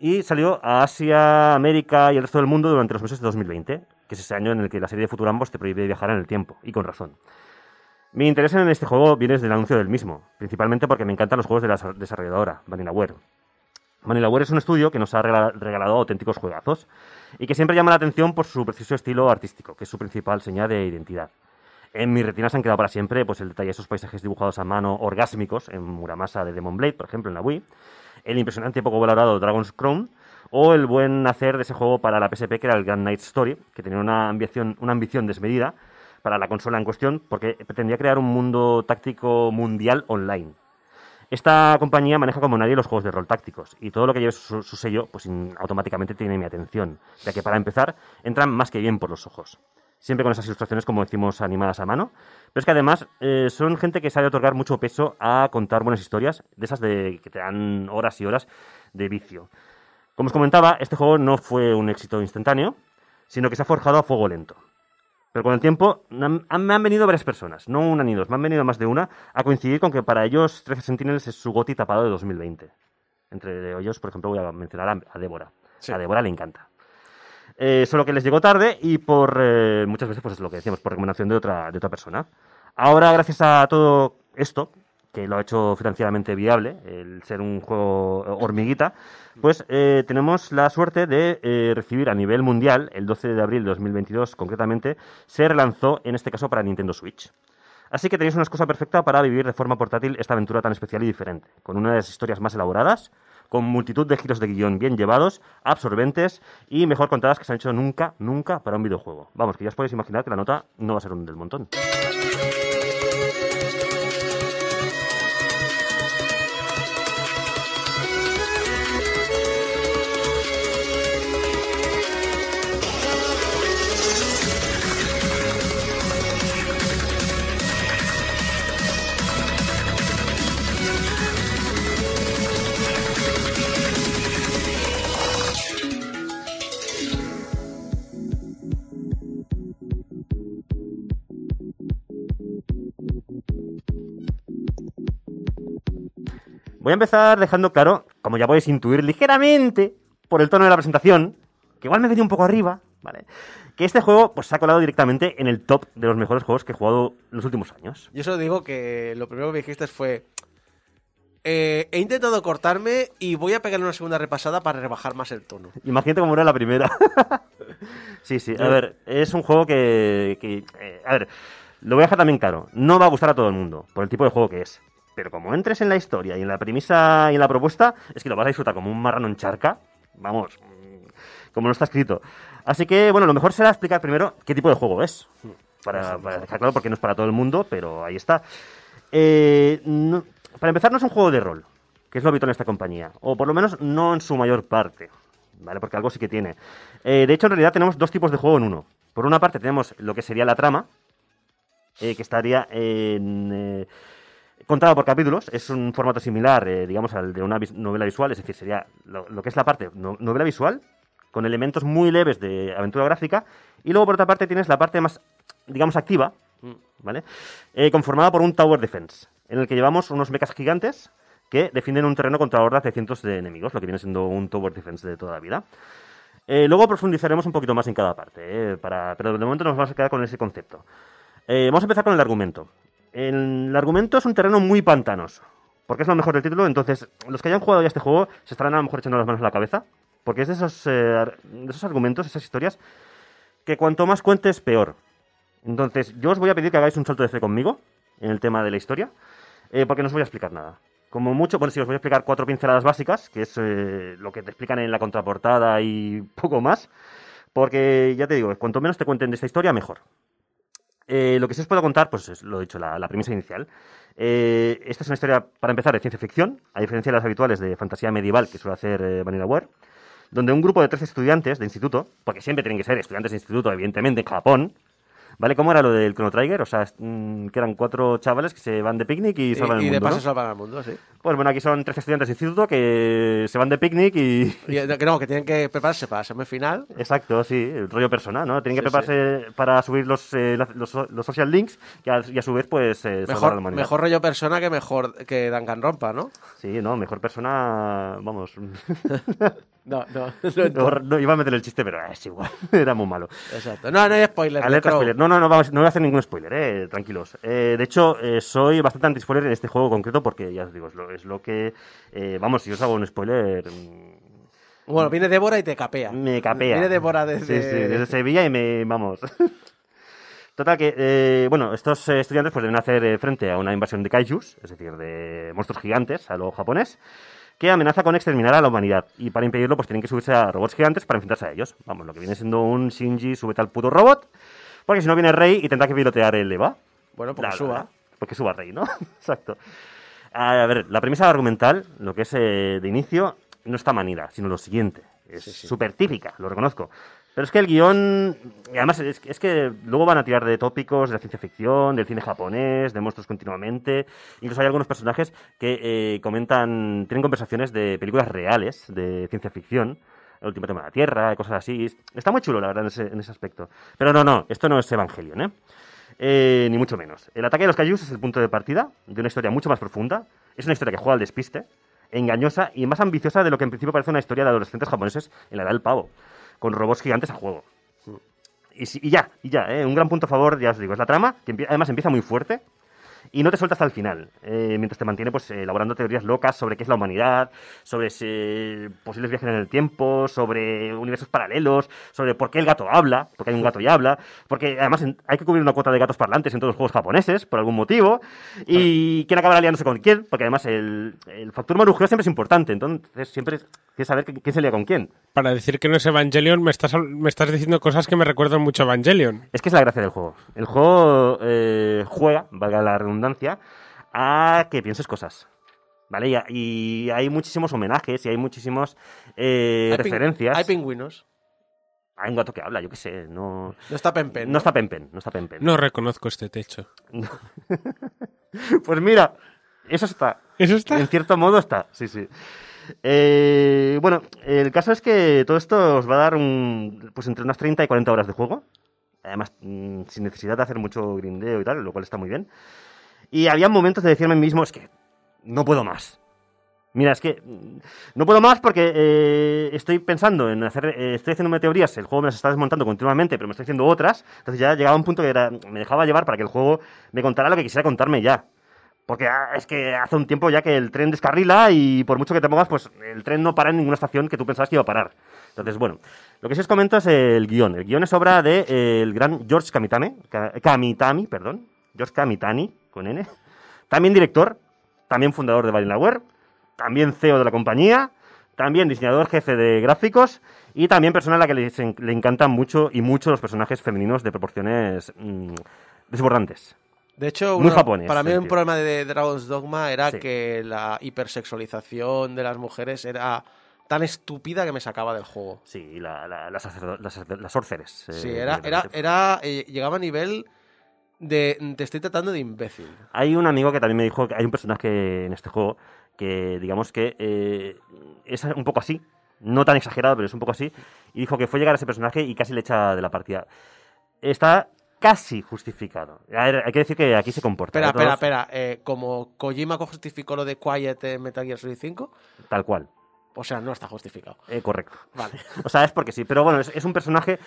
y salió a Asia, América y el resto del mundo durante los meses de 2020, que es ese año en el que la serie de Futurambos te prohíbe viajar en el tiempo, y con razón. Mi interés en este juego viene desde el anuncio del mismo, principalmente porque me encantan los juegos de la desa- desarrolladora, Vanillaware. Vanillaware es un estudio que nos ha regala- regalado auténticos juegazos y que siempre llama la atención por su preciso estilo artístico, que es su principal señal de identidad. En mis retinas han quedado para siempre pues, el detalle de esos paisajes dibujados a mano orgásmicos en Muramasa de Demon Blade, por ejemplo, en la Wii, el impresionante y poco valorado Dragon's Crown o el buen hacer de ese juego para la PSP que era el Grand Night Story, que tenía una ambición, una ambición desmedida para la consola en cuestión porque pretendía crear un mundo táctico mundial online. Esta compañía maneja como nadie los juegos de rol tácticos y todo lo que lleve su, sello pues automáticamente tiene mi atención, ya que para empezar entran más que bien por los ojos. siempre con esas ilustraciones, como decimos, animadas a mano. Pero es que además eh, son gente que sabe otorgar mucho peso a contar buenas historias, de esas de que te dan horas y horas de vicio. Como os comentaba, este juego no fue un éxito instantáneo, sino que se ha forjado a fuego lento. Pero con el tiempo han- han- me han venido varias personas, no una ni dos, me han venido más de una, a coincidir con que para ellos 13 Sentinels es su goti tapado de 2020. Entre ellos, por ejemplo, voy a mencionar a, a Débora. Sí. A Débora le encanta. Eh, solo que les llegó tarde y por eh, muchas veces, pues es lo que decíamos, por recomendación de otra, de otra persona. Ahora, gracias a todo esto, que lo ha hecho financieramente viable, el ser un juego hormiguita, pues eh, tenemos la suerte de eh, recibir a nivel mundial, el 12 de abril de 2022 concretamente, se relanzó en este caso para Nintendo Switch. Así que tenéis una excusa perfecta para vivir de forma portátil esta aventura tan especial y diferente, con una de las historias más elaboradas, con multitud de giros de guion bien llevados, absorbentes y mejor contadas que se han hecho nunca, nunca para un videojuego. Vamos, que ya os podéis imaginar que la nota no va a ser un del montón. Voy a empezar dejando claro, como ya podéis intuir ligeramente por el tono de la presentación, que igual me venía un poco arriba, ¿vale? Que este juego pues, se ha colado directamente en el top de los mejores juegos que he jugado en los últimos años. Yo solo digo que lo primero que me dijiste fue. eh, he intentado cortarme y voy a pegarle una segunda repasada para rebajar más el tono. Imagínate cómo era la primera. <laughs> sí, sí. A ver, es un juego que... que, eh, a ver, lo voy a dejar también claro. No va a gustar a todo el mundo, por el tipo de juego que es. Pero como entres en la historia y en la premisa y en la propuesta, es que lo vas a disfrutar como un marrano en charca. Vamos, mm, como no está escrito. Así que, bueno, lo mejor será explicar primero qué tipo de juego es. Para, para dejar claro, porque no es para todo el mundo, pero ahí está. Eh, no- para empezar, no es un juego de rol, que es lo habitual en esta compañía. O por lo menos no en su mayor parte. ¿Vale? Porque algo sí que tiene. Eh, de hecho, en realidad tenemos dos tipos de juego en uno. Por una parte tenemos lo que sería la trama, eh, que estaría en, eh, contada por capítulos. Es un formato similar, eh, digamos, al de una vis- novela visual. Es decir, sería lo, lo que es la parte no- novela visual, con elementos muy leves de aventura gráfica. Y luego, por otra parte, tienes la parte más, digamos, activa, ¿vale? Eh, conformada por un Tower Defense, en el que llevamos unos mechas gigantes que defienden un terreno contra hordas de cientos de enemigos, lo que viene siendo un Tower Defense de toda la vida. Eh, luego profundizaremos un poquito más en cada parte, para, pero de momento nos vamos a quedar con ese concepto. Vamos a empezar con el argumento. El, argumento es un terreno muy pantanoso, porque es lo mejor del título, entonces los que hayan jugado ya este juego se estarán a lo mejor echando las manos a la cabeza, porque es de esos, eh, esos argumentos, esas historias, que cuanto más cuentes, peor. Entonces, yo os voy a pedir que hagáis un salto de fe conmigo en el tema de la historia, eh, porque no os voy a explicar nada. Como mucho, bueno, sí, os voy a explicar cuatro pinceladas básicas, que es eh, lo que te explican en la contraportada y <laughs> poco más, porque ya te digo, cuanto menos te cuenten de esta historia, mejor. Eh, lo que sí os puedo contar, pues es lo he dicho, la, premisa inicial. Eh, esta es una historia, para empezar, de ciencia ficción, a diferencia de las habituales de fantasía medieval que suele hacer eh, Vanillaware, donde un grupo de 13 estudiantes de instituto, porque siempre tienen que ser estudiantes de instituto, evidentemente, en Japón, ¿vale? ¿Cómo era lo del Chrono Trigger? O sea, mm, que eran cuatro chavales que se van de picnic y Y, salvan el y de mundo, paso ¿no? salvan al mundo, sí. Pues bueno, aquí son 13 estudiantes de instituto que se van de picnic y... Y, eh, que no, que tienen que prepararse para el examen final. Exacto, sí, el rollo persona, ¿no? Tienen que Sí, prepararse para subir los, eh, los, los social links y a, y a su vez, pues, eh, salvar a la Mejor, humanidad. mejor rollo persona que mejor que Danganronpa, ¿no? Sí, no, mejor persona, vamos. <laughs> No, no. <laughs> no, no, iba a meter el chiste, pero es igual, <laughs> era muy malo. Exacto. No, no hay spoiler. Alerta spoiler. No, no, no, vamos, no voy a hacer ningún spoiler, eh, tranquilos. Eh, de hecho, eh, soy bastante anti-spoiler en este juego concreto porque, ya os digo, es lo, es lo que... eh, vamos, si os hago un spoiler... mm, Bueno, viene Débora y te capea. Me capea. Viene Débora desde... Sí, sí, desde Sevilla y me... vamos. <laughs> Total que, eh, bueno, estos estudiantes pues deben hacer eh, frente a una invasión de kaijus, es decir, de monstruos gigantes a lo japonés, que amenaza con exterminar a la humanidad. Y para impedirlo, pues tienen que subirse a robots gigantes para enfrentarse a ellos. Vamos, lo que viene siendo un Shinji, súbete al puto robot, porque si no viene Rey y tendrá que pilotear el EVA. Bueno, porque La- suba. la- Porque suba Rey, ¿no? <laughs> Exacto. A ver, la premisa argumental, lo que es eh, de inicio, no está manida, sino lo siguiente. Es súper típica, lo reconozco. Pero es que el guion, y además es, que luego van a tirar de tópicos de ciencia ficción, del cine japonés, de monstruos continuamente. Incluso hay algunos personajes que eh, comentan, tienen conversaciones de películas reales de ciencia ficción. El último tema de la Tierra, cosas así. Está muy chulo, la verdad, en ese, en ese aspecto. Pero no, no, esto no es Evangelion, ¿eh? Eh, ni mucho menos. El ataque de los Kaijus es el punto de partida de una historia mucho más profunda. Es una historia que juega al despiste, engañosa y más ambiciosa de lo que en principio parece una historia de adolescentes japoneses en la edad del pavo, con robots gigantes a juego. Y, y ya, y ya, ¿eh? un gran punto a favor, ya os digo, es la trama, que además empieza muy fuerte y no te suelta hasta el final, eh, mientras te mantiene pues eh, elaborando teorías locas sobre qué es la humanidad, sobre si- posibles viajes en el tiempo, sobre universos paralelos, sobre por qué el gato habla, porque hay un gato y habla, porque además hay que cubrir una cuota de gatos parlantes en todos los juegos japoneses, por algún motivo, y quién acabará liándose con quién, porque además el, el factor marujeo siempre es importante, entonces siempre quieres saber quién se lía con quién. Para decir que no es Evangelion, me estás, me estás diciendo cosas que me recuerdan mucho a Evangelion. Es que es la gracia del juego. El juego eh, juega, valga la redundancia, a que pienses cosas. ¿Vale? Y, y hay muchísimos homenajes y hay muchísimos eh, referencias. Hay pingüinos. Hay un gato que habla, yo qué sé. No, No está Pempen. no está Pempen, no está Pempen. No reconozco este techo. <laughs> Pues mira, eso está. ¿Eso está? En cierto modo está, sí, sí. Eh, bueno, el caso es que todo esto os va a dar un, pues entre unas 30 y 40 horas de juego. Además, mm, sin necesidad de hacer mucho grindeo y tal, lo cual está muy bien. Y había momentos de decirme a mí mismo, es que no puedo más. Mira, es que mm, no puedo más porque eh, estoy pensando en hacer, eh, estoy haciendo teorías, el juego me las está desmontando continuamente, pero me estoy haciendo otras. Entonces ya llegaba un punto que era, me dejaba llevar para que el juego me contara lo que quisiera contarme ya. Porque ah, es que hace un tiempo ya que el tren descarrila y por mucho que te pongas, pues el tren no para en ninguna estación que tú pensabas que iba a parar. Entonces, bueno, lo que sí os comento es el guion. El guion es obra del de, eh, el gran George Kamitame, Ka- Kamitami, perdón, George Kamitani, con N. También director, también fundador de Valinaware, también CEO de la compañía, también diseñador jefe de gráficos y también persona a la que les en- le encantan mucho y mucho los personajes femeninos de proporciones mm, desbordantes. De hecho, Muy uno- japonés, para mí un problema de Dragon's Dogma era Sí. que la hipersexualización de las mujeres era tan estúpida que me sacaba del juego. Sí, la, la- las, las, sacer- las sorceres. eh, Sí, era, era, era eh, llegaba a nivel de te estoy tratando de imbécil. Hay un amigo que también me dijo que hay un personaje en este juego que, digamos que eh, es un poco así, no tan exagerado, pero es un poco así, y dijo que fue llegar a ese personaje y casi le echa de la partida. Está casi justificado. Ver, hay que decir que aquí se comporta. Espera, ¿eh? Espera, espera. eh, como Kojima justificó lo de Quiet en Metal Gear Solid 5, Tal cual. O sea, no está justificado. Eh, correcto. Vale. O sea, es porque sí. Pero bueno, es, es un personaje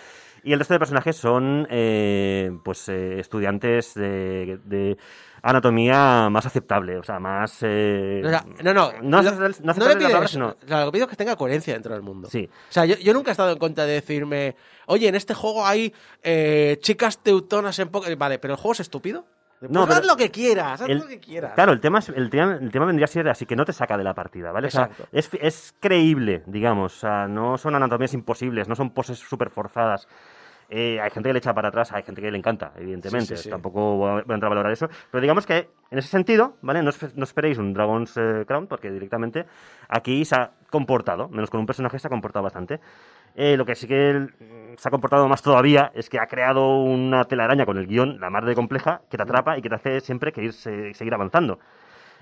y el resto de personajes son eh, pues eh, estudiantes de, de anatomía más aceptable, o sea, más... eh, O sea, no, no. No, lo- no le la pido palabra, eso. sino- O sea, lo que pido es que tenga coherencia dentro del mundo. Sí. O sea, yo, yo nunca he estado en contra de decirme, oye, en este juego hay eh, chicas teutonas en poco. Vale, pero el juego es estúpido. No, haz pero lo que quieras, haz El- lo que quieras. Claro, el tema, es- el, tema, el tema vendría a ser así que no te saca de la partida, ¿vale? O sea, es, es creíble, digamos. O sea, no son anatomías imposibles, no son poses súper forzadas. Eh, hay gente que le echa para atrás, hay gente que le encanta, evidentemente. Sí, sí, sí. Tampoco voy a, entrar a valorar eso. Pero digamos que en ese sentido, ¿vale? No, no esperéis un Dragon's eh, Crown, porque directamente aquí se ha comportado, menos con un personaje, se ha comportado bastante. Eh, lo que sí que mm, se ha comportado más todavía es que ha creado una telaraña con el guion, la más de compleja, que te atrapa y que te hace siempre que ir, se- seguir avanzando.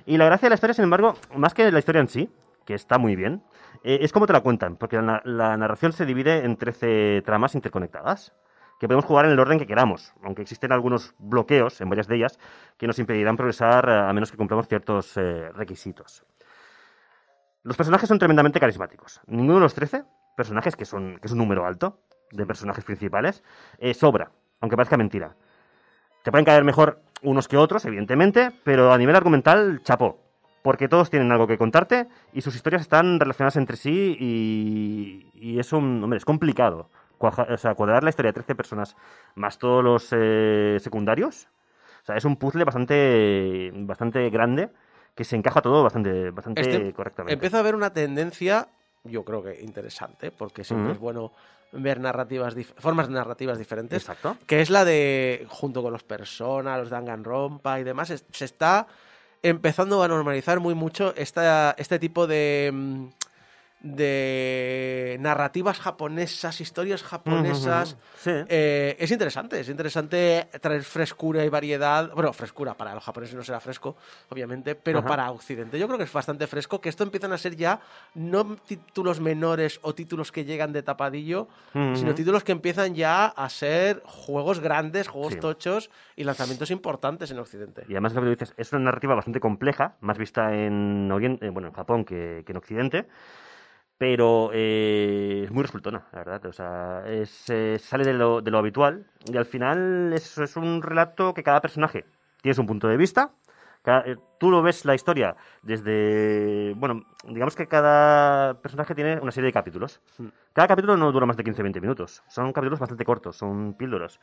Y la gracia de la historia, sin embargo, más que la historia en sí, que está muy bien, eh, es cómo te la cuentan, porque la, na- la narración se divide en 13 tramas interconectadas, que podemos jugar en el orden que queramos, aunque existen algunos bloqueos en varias de ellas que nos impedirán progresar eh, a menos que cumplamos ciertos eh, requisitos. Los personajes son tremendamente carismáticos. Ninguno de los 13 personajes, que, son, que es un número alto de personajes principales, eh, sobra, aunque parezca mentira. Te pueden caer mejor unos que otros, evidentemente, pero a nivel argumental, chapó. Porque todos tienen algo que contarte y sus historias están relacionadas entre sí y, y es un, hombre, es complicado. O sea, cuadrar la historia de 13 personas más todos los eh, secundarios. O sea, es un puzzle bastante, bastante grande que se encaja todo bastante, bastante Este- correctamente. Empiezo a ver una tendencia, yo creo que interesante, porque siempre es bueno ver narrativas, formas narrativas diferentes. Exacto. que es la de, junto con los Persona, los Danganronpa y demás, es- se está empezando a normalizar muy mucho esta, este tipo de, mm, de narrativas japonesas, historias japonesas. Sí. Eh, es interesante, es interesante traer frescura y variedad. Bueno, frescura para los japoneses no será fresco, obviamente, pero para Occidente yo creo que es bastante fresco. Que esto empiezan a ser ya no títulos menores o títulos que llegan de tapadillo, sino títulos que empiezan ya a ser juegos grandes, juegos Sí. tochos y lanzamientos importantes en Occidente. Y además lo que dices, es una narrativa bastante compleja, más vista en Oriente, bueno, en Japón que, que en Occidente, pero eh, es muy resultona, la verdad. O sea, es, eh, sale de lo, de lo habitual y al final es, es un relato que cada personaje tiene su punto de vista. Cada- eh, tú lo ves la historia desde. Bueno, digamos que cada personaje tiene una serie de capítulos. Cada capítulo no dura más de 15-20 minutos. Son capítulos bastante cortos, son píldoras.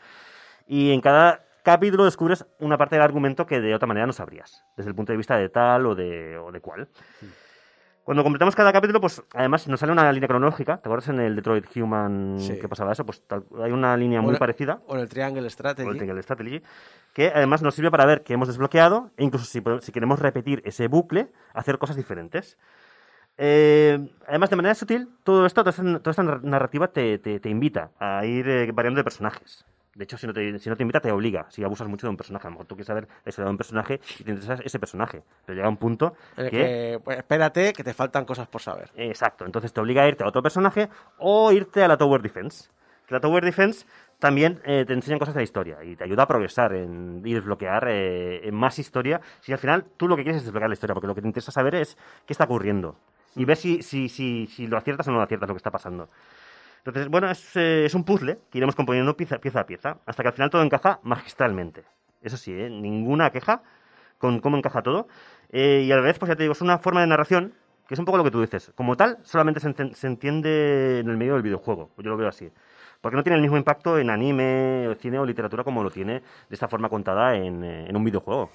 Y en cada capítulo descubres una parte del argumento que de otra manera no sabrías, desde el punto de vista de tal o de, o de cual. Cuando completamos cada capítulo, pues además nos sale una línea cronológica. ¿Te acuerdas en el Detroit Human Sí. que pasaba eso? Pues tal- hay una línea muy parecida. O en el Triangle Strategy. o el Triangle Strategy, que además nos sirve para ver qué hemos desbloqueado e incluso si, si queremos repetir ese bucle, hacer cosas diferentes. Eh, además, de manera sutil, todo esto, toda esta, toda esta narrativa te, te- te invita a ir eh, variando de personajes. De hecho, si no, te, si no te invita, te obliga. Si abusas mucho de un personaje, a lo mejor tú quieres saber la historia de un personaje y te interesa ese personaje. Pero llega un punto el que que, pues, espérate, que te faltan cosas por saber. Exacto, entonces te obliga a irte a otro personaje o irte a la Tower Defense. Que la Tower Defense también eh, te enseñan cosas de la historia y te ayuda a progresar en, y desbloquear eh, en más historia. Si al final tú lo que quieres es desbloquear la historia, porque lo que te interesa saber es qué está ocurriendo y ver si, si, si, si lo aciertas o no lo aciertas lo que está pasando. Entonces, bueno, es, eh, es un puzzle que iremos componiendo pieza, a pieza hasta que al final todo encaja magistralmente. Eso sí, ¿eh? ninguna queja con cómo encaja todo. Eh, y a la vez, pues ya te digo, es una forma de narración que es un poco lo que tú dices. Como tal, solamente se, se entiende en el medio del videojuego. Yo lo veo así. Porque no tiene el mismo impacto en anime, cine o literatura como lo tiene de esta forma contada en, eh, en un videojuego.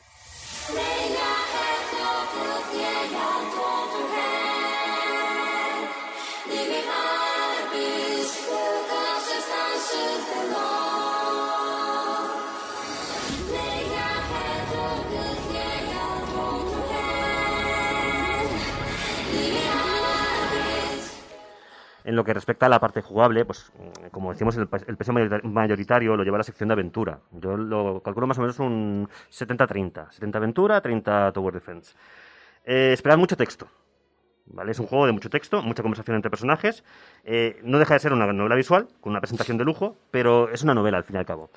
En lo que respecta a la parte jugable, pues como decimos, el, pe- el peso mayorita- mayoritario lo lleva la sección de aventura. Yo lo calculo más o menos un 70-30. 70 aventura, 30 Tower Defense. Eh, esperad mucho texto. ¿Vale? Es un juego de mucho texto, mucha conversación entre personajes. Eh, no deja de ser una novela visual, con una presentación de lujo, pero es una novela al fin y al cabo.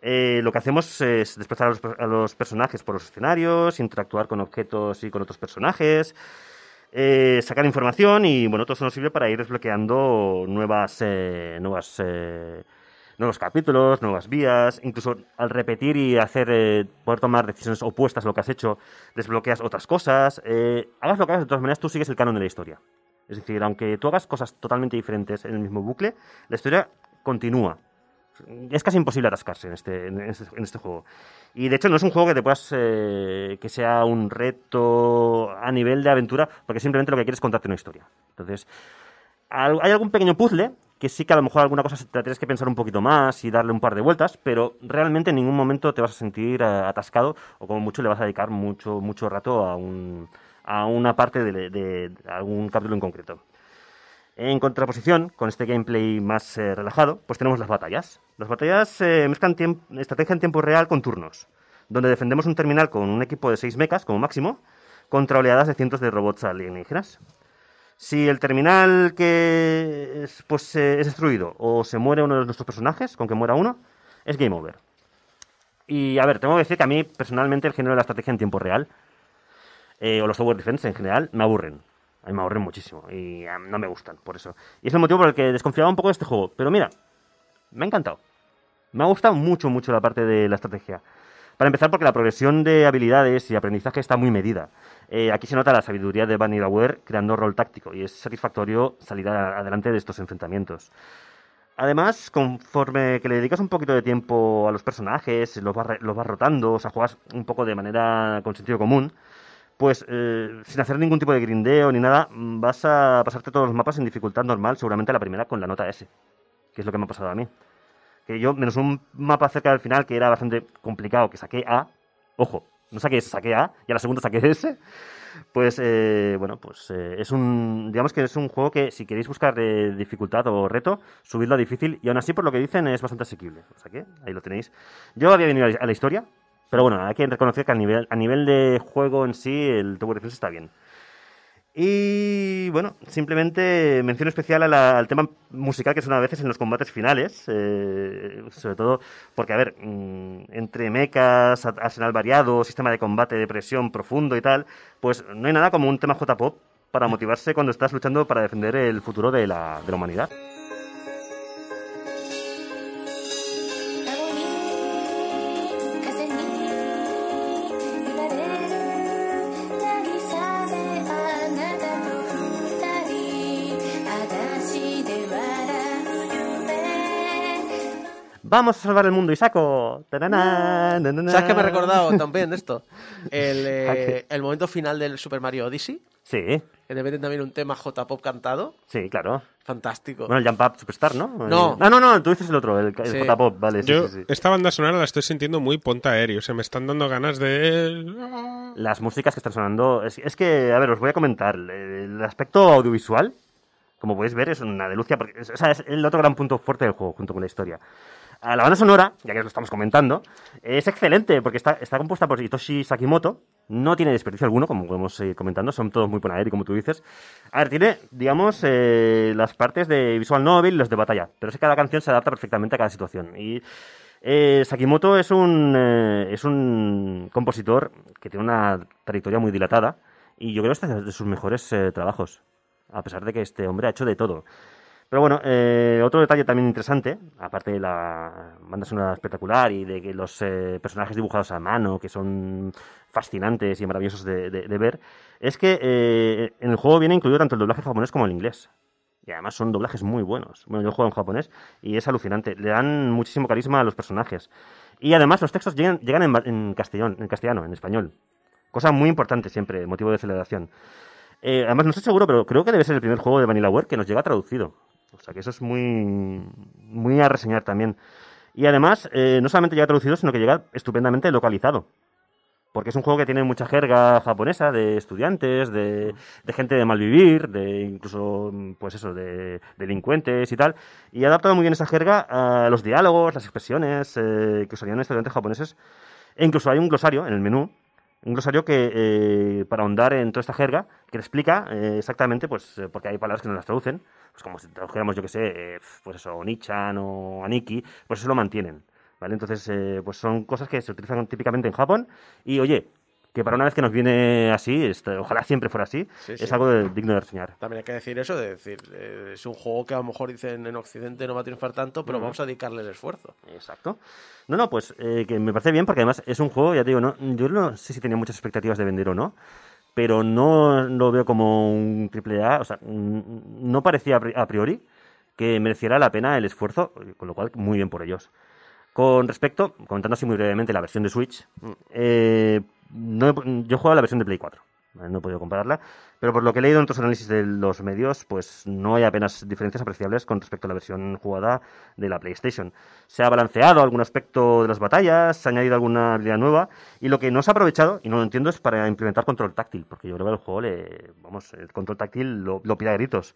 Eh, lo que hacemos es desplazar a los personajes por los escenarios, interactuar con objetos y con otros personajes, eh, sacar información y bueno, todo eso nos sirve para ir desbloqueando nuevas, eh, eh, nuevos capítulos, nuevas vías, incluso al repetir y hacer, eh, poder tomar decisiones opuestas a lo que has hecho, desbloqueas otras cosas. eh, hagas lo que hagas, de todas maneras tú sigues el canon de la historia. Es decir, aunque tú hagas cosas totalmente diferentes en el mismo bucle, la historia continúa. Es casi imposible atascarse en este, en este, juego. Y de hecho no es un juego que te puedas eh, que sea un reto a nivel de aventura, porque simplemente lo que quieres es contarte una historia. Entonces, hay algún pequeño puzzle que sí que a lo mejor alguna cosa te tienes que pensar un poquito más y darle un par de vueltas, pero realmente en ningún momento te vas a sentir eh, atascado o como mucho le vas a dedicar mucho, mucho rato a, un, a una parte de, de algún capítulo en concreto. En contraposición, con este gameplay más eh, relajado, pues tenemos las batallas. Las batallas eh, mezclan estrategia en tiempo real con turnos, donde defendemos un terminal con un equipo de 6 mechas como máximo, contra oleadas de cientos de robots alienígenas. Si el terminal que es, pues, eh, es destruido o se muere uno de nuestros personajes, con que muera uno, es game over. Y a ver, tengo que decir que a mí personalmente el género de la estrategia en tiempo real, eh, o los tower defense en general, me aburren. A mí me aburren muchísimo y no me gustan, por eso. Y es el motivo por el que desconfiaba un poco de este juego. Pero mira, me ha encantado. Me ha gustado mucho, mucho la parte de la estrategia. Para empezar, porque la progresión de habilidades y aprendizaje está muy medida. Eh, aquí se nota la sabiduría de Vanillaware creando rol táctico y es satisfactorio salir adelante de estos enfrentamientos. Además, conforme que le dedicas un poquito de tiempo a los personajes, los vas, los vas rotando, o sea, juegas un poco de manera con sentido común, pues eh, sin hacer ningún tipo de grindeo ni nada, vas a pasarte todos los mapas en dificultad normal, seguramente la primera con la nota S, que es lo que me ha pasado a mí. Que yo, menos un mapa cerca del final que era bastante complicado, que saqué A, ojo, no saqué S, saqué A, y a la segunda saqué <laughs> S. Pues, eh, bueno, pues eh, es un, digamos que es un juego que si queréis buscar eh, dificultad o reto, subidlo a difícil y aún así por lo que dicen es bastante asequible. O sea que ahí lo tenéis. Yo había venido a la historia, pero bueno, hay que reconocer que a nivel, a nivel de juego en sí el Tower Defense está bien. Y bueno, simplemente mención especial a la- al tema musical que suena a veces en los combates finales, eh, sobre todo porque, a ver, mm, entre mechas, arsenal variado, sistema de combate de presión profundo y tal, pues no hay nada como un tema J-pop para motivarse cuando estás luchando para defender el futuro de la, de la humanidad. ¡Vamos a salvar el mundo! ¡Tarana! ¡Nanana! ¿Sabes qué me ha recordado también esto? El, <laughs> eh, el momento final del Super Mario Odyssey, Sí, que te meten también un tema J-pop cantado. sí, claro. Fantástico. Bueno, el Jump Up Superstar, ¿no? No. Ah, no, no, tú dices el otro, el, el Sí. J-Pop, vale, sí, Yo sí, sí. esta banda sonora la estoy sintiendo muy ponta aéreo. Se me están dando ganas de... Las músicas que están sonando. Es, es que, a ver, os voy a comentar. El, aspecto audiovisual, como podéis ver, es una delucia. Porque, o sea, es el otro gran punto fuerte del juego, junto con la historia. La banda sonora, ya que lo estamos comentando, es excelente porque está, está compuesta por Hitoshi Sakimoto. No tiene desperdicio alguno, como podemos ir comentando. Son todos muy y como tú dices. A ver, tiene, digamos, eh, las partes de visual novel y los de batalla. Pero es que cada canción se adapta perfectamente a cada situación. Y eh, Sakimoto es un, eh, es un compositor que tiene una trayectoria muy dilatada y yo creo que este es de sus mejores eh, trabajos, a pesar de que este hombre ha hecho de todo. Pero bueno, eh, otro detalle también interesante, aparte de la banda sonora espectacular y de que los eh, personajes dibujados a mano, que son fascinantes y maravillosos de, ver, es que eh, en el juego viene incluido tanto el doblaje japonés como el inglés. Y además son doblajes muy buenos. Bueno, yo juego en japonés y es alucinante. Le dan muchísimo carisma a los personajes. Y además los textos llegan, en, en castellón, en castellano, en español. Cosa muy importante siempre, motivo de celebración. Además, no estoy seguro, pero creo que debe ser el primer juego de Vanillaware que nos llega traducido. O sea que eso es muy, muy a reseñar también. Y además, eh, no solamente llega traducido, sino que llega estupendamente localizado. Porque es un juego que tiene mucha jerga japonesa de estudiantes, de, de gente de malvivir, de incluso, pues eso, de delincuentes y tal. Y ha adaptado muy bien esa jerga a los diálogos, las expresiones eh, que usarían estudiantes japoneses. E incluso hay un glosario en el menú, un glosario que, eh, para ahondar en toda esta jerga, que le explica eh, exactamente, pues, eh, porque hay palabras que no las traducen, pues como si tradujéramos, yo que sé, eh, pues eso, Onichan o Aniki, pues eso lo mantienen, ¿vale? Entonces, eh, pues son cosas que se utilizan típicamente en Japón y, oye, que para una vez que nos viene así, este, ojalá siempre fuera así, Sí, es sí. algo de- digno de reseñar. También hay que decir eso, de decir, eh, es un juego que a lo mejor dicen en Occidente no va a triunfar tanto, pero vamos a dedicarle el esfuerzo. Exacto. No, no, pues eh, que me parece bien porque además es un juego, ya te digo, no, yo no sé si tenía muchas expectativas de vender o no, pero no lo veo como un triple A, o sea, mm, no parecía a pri- a priori que mereciera la pena el esfuerzo, con lo cual muy bien por ellos. Con respecto, comentando así muy brevemente la versión de Switch, eh, no he- yo he jugado la versión de Play 4, ¿vale? no he podido compararla, pero por lo que he leído en otros análisis de los medios, pues no hay apenas diferencias apreciables con respecto a la versión jugada de la PlayStation. Se ha balanceado algún aspecto de las batallas, se ha añadido alguna habilidad nueva, y lo que no se ha aprovechado, y no lo entiendo, es para implementar control táctil, porque yo creo que el juego, le, vamos, el control táctil lo, lo pide a gritos.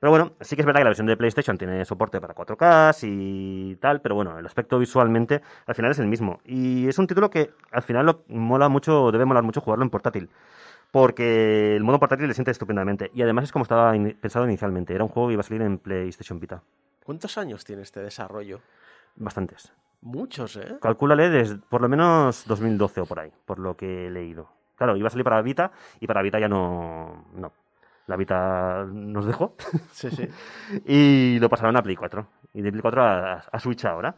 Pero bueno, sí que es verdad que la versión de PlayStation tiene soporte para 4K y tal, pero bueno, el aspecto visualmente al final es el mismo. Y es un título que al final lo mola mucho, debe molar mucho jugarlo en portátil. Porque el modo portátil le siente estupendamente. Y además es como estaba in- pensado inicialmente. Era un juego que iba a salir en PlayStation Vita. ¿Cuántos años tiene este desarrollo? Bastantes. Muchos, ¿eh? Calcúlale desde por lo menos 2012 o por ahí, por lo que he leído. Claro, iba a salir para Vita y para Vita ya no. No. La Vita nos dejó. <laughs> Sí, sí. <laughs> y lo pasaron a Play 4. Y de Play 4 a, a Switch ahora.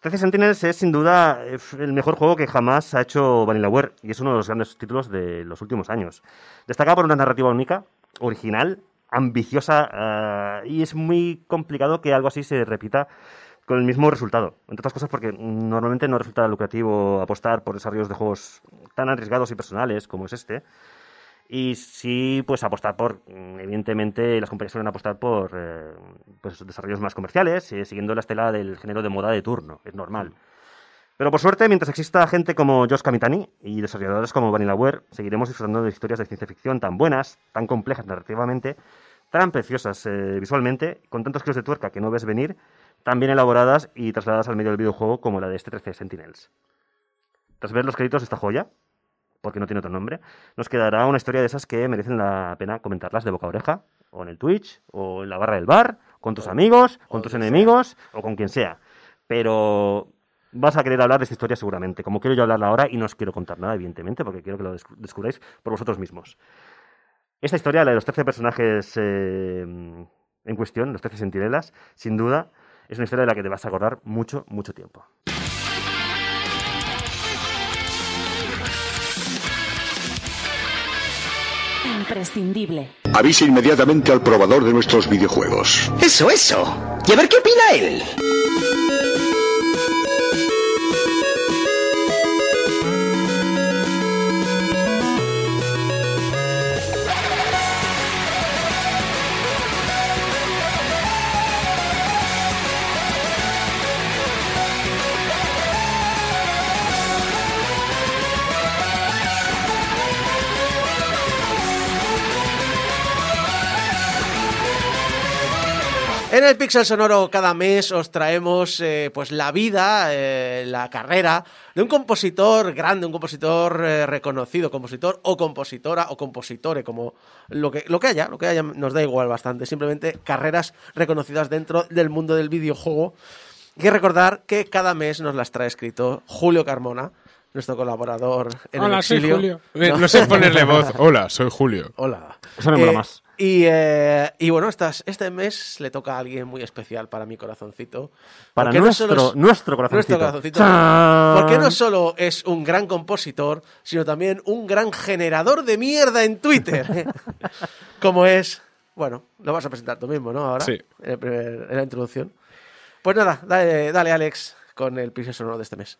13 Sentinels es sin duda el mejor juego que jamás ha hecho Vanillaware y es uno de los grandes títulos de los últimos años. Destaca por una narrativa única, original, ambiciosa ah, y es muy complicado que algo así se repita con el mismo resultado. Entre otras cosas porque normalmente no resulta lucrativo apostar por desarrollos de juegos tan arriesgados y personales como es este. Y sí, pues apostar por, mm, evidentemente, las compañías suelen apostar por eh, pues, desarrollos más comerciales, eh, siguiendo la estela del género de moda de turno, es normal. Pero por suerte, mientras exista gente como Josh Kamitani y desarrolladores como VanillaWare, seguiremos disfrutando de historias de ciencia ficción tan buenas, tan complejas narrativamente, tan preciosas eh, visualmente, con tantos giros de tuerca que no ves venir, tan bien elaboradas y trasladadas al medio del videojuego como la de este 13 Sentinels. Tras ver los créditos de esta joya, porque no tiene otro nombre, nos quedará una historia de esas que merecen la pena comentarlas de boca a oreja, o en el Twitch, o en la barra del bar, con tus amigos, con tus enemigos, o con quien sea. Pero vas a querer hablar de esta historia seguramente, como quiero yo hablarla ahora y no os quiero contar nada, evidentemente, porque quiero que lo descu- descubráis por vosotros mismos. Esta historia, la de los 13 personajes eh, en cuestión, los 13 sentinelas, sin duda, es una historia de la que te vas a acordar mucho, mucho tiempo. Imprescindible. Avise inmediatamente al probador de nuestros videojuegos. Eso, eso. Y a ver qué opina él. En el Pixel Sonoro cada mes os traemos eh, pues la vida, eh, la carrera de un compositor grande, un compositor eh, reconocido, compositor o compositora o compositore, como lo que, lo que haya, lo que haya nos da igual bastante, simplemente carreras reconocidas dentro del mundo del videojuego. Hay que recordar que cada mes nos las trae escrito Julio Carmona, nuestro colaborador en el Hola, soy exilio. Julio. Eh, No sé ponerle voz. <laughs> Hola, soy Julio. Hola. Eso me mola Eh, más. Y, eh, y bueno, estas, este mes le toca a alguien muy especial para mi corazoncito. Para no nuestro, es- nuestro corazoncito. nuestro corazoncito. Porque no solo es un gran compositor, sino también un gran generador de mierda en Twitter. <laughs> Como es. Bueno, lo vas a presentar tú mismo, ¿no? Ahora. Sí. En, el primer- en la introducción. Pues nada, dale, dale, Alex, con el piso sonoro de este mes.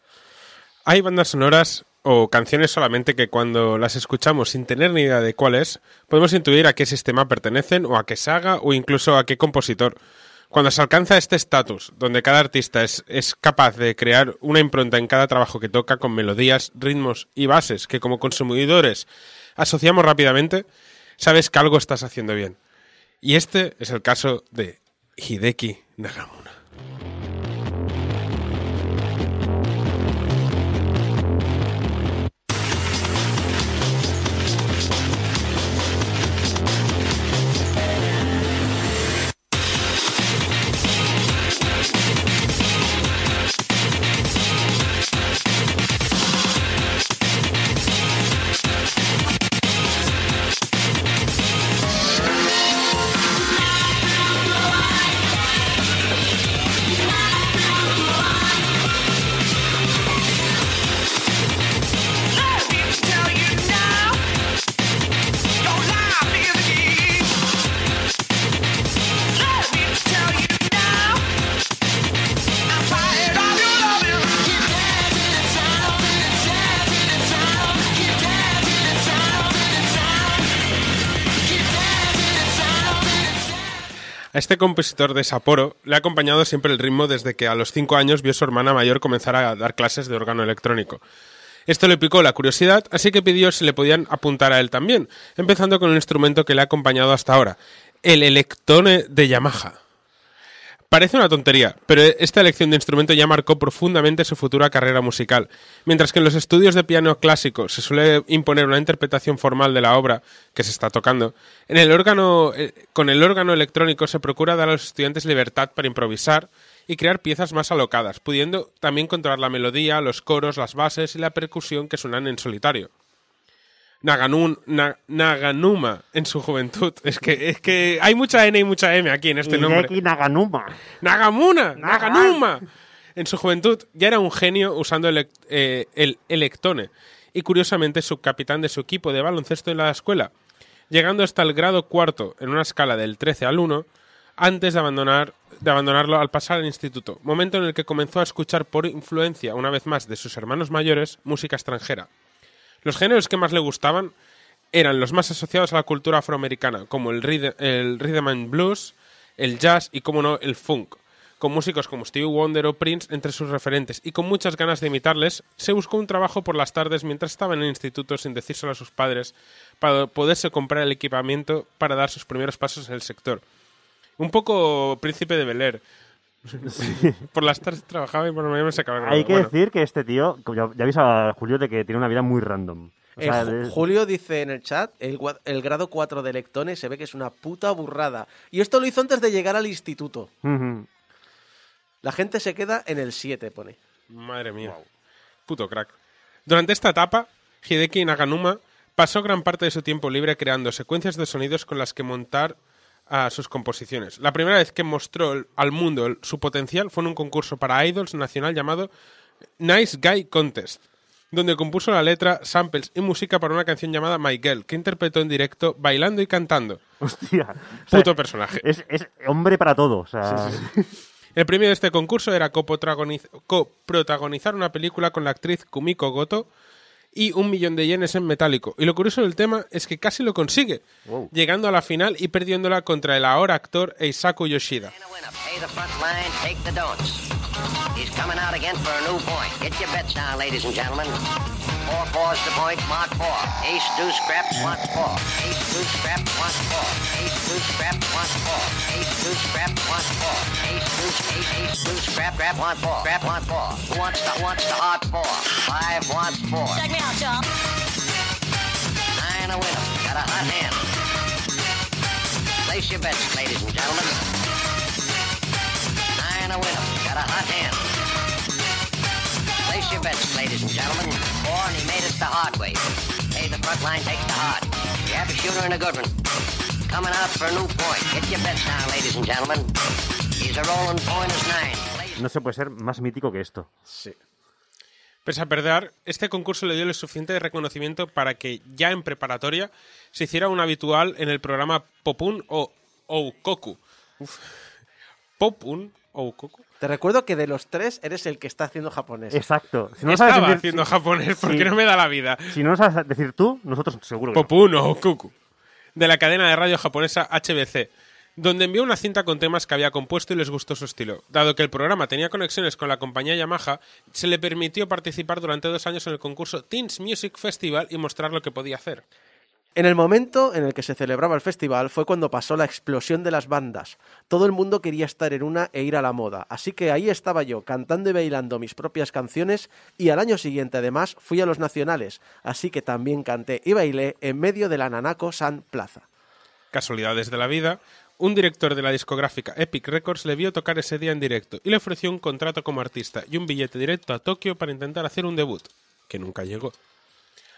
Hay bandas sonoras o canciones solamente que cuando las escuchamos sin tener ni idea de cuál es, podemos intuir a qué sistema pertenecen o a qué saga o incluso a qué compositor. Cuando se alcanza este estatus, donde cada artista es, es capaz de crear una impronta en cada trabajo que toca con melodías, ritmos y bases que como consumidores asociamos rápidamente, sabes que algo estás haciendo bien. Y este es el caso de Hideki Nagamura. Este compositor de Sapporo le ha acompañado siempre el ritmo desde que a los cinco años vio a su hermana mayor comenzar a dar clases de órgano electrónico. Esto le picó la curiosidad, así que pidió si le podían apuntar a él también, empezando con un instrumento que le ha acompañado hasta ahora, el electone de Yamaha. Parece una tontería, pero esta elección de instrumento ya marcó profundamente su futura carrera musical. Mientras que en los estudios de piano clásico se suele imponer una interpretación formal de la obra que se está tocando, en el órgano, eh, con el órgano electrónico se procura dar a los estudiantes libertad para improvisar y crear piezas más alocadas, pudiendo también controlar la melodía, los coros, las bases y la percusión que suenan en solitario. Naganun, Na- Naganuma en su juventud. Es que, es que hay mucha N y mucha M aquí en este nombre. Hideki Naganuma. Nagamuna, Naganuma. En su juventud ya era un genio usando el, eh, el electone y curiosamente subcapitán de su equipo de baloncesto en la escuela, llegando hasta el grado cuarto en una escala del 13 al 1 antes de, abandonar, de abandonarlo al pasar al instituto, momento en el que comenzó a escuchar por influencia, una vez más, de sus hermanos mayores, música extranjera. Los géneros que más le gustaban eran los más asociados a la cultura afroamericana, como el, rhythm- el rhythm and blues, el jazz y, como no, el funk, con músicos como Stevie Wonder o Prince entre sus referentes, y con muchas ganas de imitarles, se buscó un trabajo por las tardes mientras estaba en el instituto sin decírselo a sus padres, para poderse comprar el equipamiento para dar sus primeros pasos en el sector. Un poco príncipe de Bel Air. <laughs> por las tardes trabajaba y por la mañana se acababa. Hay que Bueno, decir que este tío, ya, ya avisa a Julio de que tiene una vida muy random. O Eh, sea, Ju- es- Julio dice en el chat, el, grado 4 de lectones se ve que es una puta burrada. Y esto lo hizo antes de llegar al instituto. La gente se queda en el 7, pone. Madre mía. Puto crack. Durante esta etapa, Hideki Naganuma pasó gran parte de su tiempo libre creando secuencias de sonidos con las que montar a sus composiciones. La primera vez que mostró al mundo su potencial fue en un concurso para idols nacional llamado Nice Guy Contest, donde compuso la letra, samples y música para una canción llamada My Girl, que interpretó en directo bailando y cantando. Hostia. O sea, Puto personaje. Es, es hombre para todo. O sea, El premio de este concurso era coprotagoniz- coprotagonizar una película con la actriz Kumiko Goto y un millón de yenes en metálico. Y lo curioso del tema es que casi lo consigue, llegando a la final y perdiéndola contra el ahora actor Eisaku Yoshida. Pay the front line, take the don'ts. He's coming out again for a new point. Get your bets down, ladies and gentlemen. Four fours to point, mark four. Ace deuce scrap, wants four. Ace deuce scrap, wants four. Ace deuce scrap, wants four. Ace deuce scrap, wants four. Ace deuce, ace, ace deuce scrap, scrap, want four. Scrap, want four. Who wants the, wants the hard four? Five wants four. Check me out, y'all. Nine a winner. Got a hot hand. Place your bets, ladies and gentlemen. Nine a winner. Got a hot hand. Place your bets, ladies and gentlemen. Four, and he made us the hard way. Hey, the front line takes the hard. You have a shooter and a good one. Coming out for a new point. Get your bets down, ladies and gentlemen. He's a rolling point as nine. no se puede ser más mítico que esto. Sí. Pese a perder, este concurso le dio el suficiente reconocimiento para que ya en preparatoria se hiciera un habitual en el programa Popun o Oukoku. Popun Oukoku. Te recuerdo que de los tres eres el que está haciendo japonés. Exacto. Si no lo sabes Estaba decir- haciendo japonés porque no me da la vida. Si no sabes decir tú, nosotros seguro que no. Popun o Kuku, de la cadena de radio japonesa HBC, donde envió una cinta con temas que había compuesto y les gustó su estilo. Dado que el programa tenía conexiones con la compañía Yamaha, se le permitió participar durante dos años en el concurso Teens Music Festival y mostrar lo que podía hacer. En el momento en el que se celebraba el festival fue cuando pasó la explosión de las bandas. Todo el mundo quería estar en una e ir a la moda. Así que ahí estaba yo, cantando y bailando mis propias canciones y al año siguiente además fui a los nacionales. Así que también canté y bailé en medio de la Nanako San Plaza. Casualidades de la vida, un director de la discográfica Epic Records le vio tocar ese día en directo y le ofreció un contrato como artista y un billete directo a Tokio para intentar hacer un debut, que nunca llegó.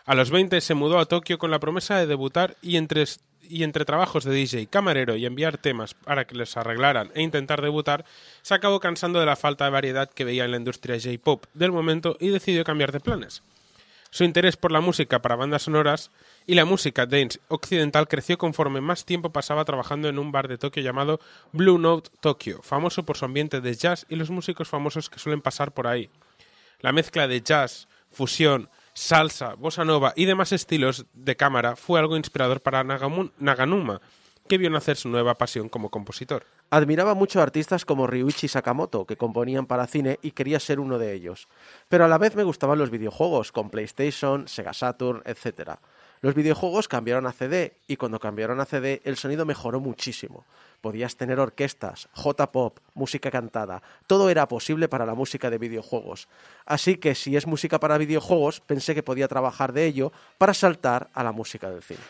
A los 20 se mudó a Tokio con la promesa de debutar y entre, y entre trabajos de DJ, camarero y enviar temas para que les arreglaran e intentar debutar, se acabó cansando de la falta de variedad que veía en la industria J-pop del momento y decidió cambiar de planes. Su interés por la música para bandas sonoras y la música dance occidental creció conforme más tiempo pasaba trabajando en un bar de Tokio llamado Blue Note Tokyo, famoso por su ambiente de jazz y los músicos famosos que suelen pasar por ahí. La mezcla de jazz, fusión, salsa, bossa nova y demás estilos de cámara fue algo inspirador para Naganuma, que vio nacer su nueva pasión como compositor. Admiraba mucho artistas como Ryuichi Sakamoto, que componían para cine y quería ser uno de ellos. Pero a la vez me gustaban los videojuegos, con PlayStation, Sega Saturn, etc. Los videojuegos cambiaron a CD y cuando cambiaron a CD el sonido mejoró muchísimo. Podías tener orquestas, J-pop, música cantada, todo era posible para la música de videojuegos. Así que si es música para videojuegos, pensé que podía trabajar de ello para saltar a la música del cine.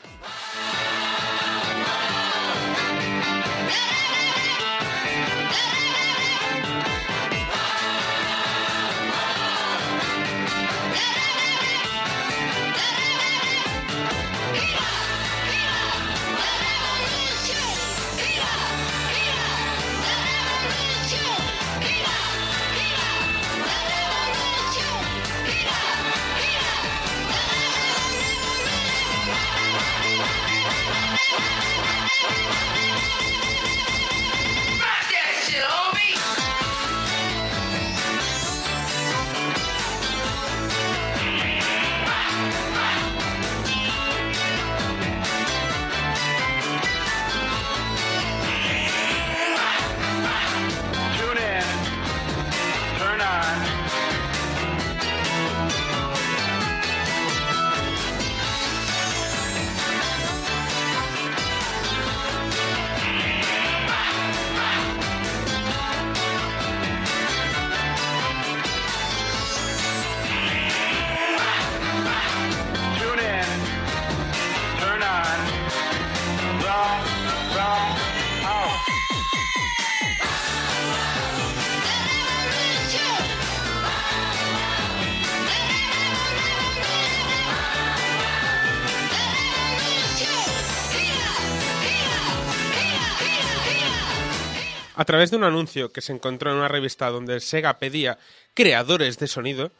A través de un anuncio que se encontró en una revista donde Sega pedía creadores de sonido,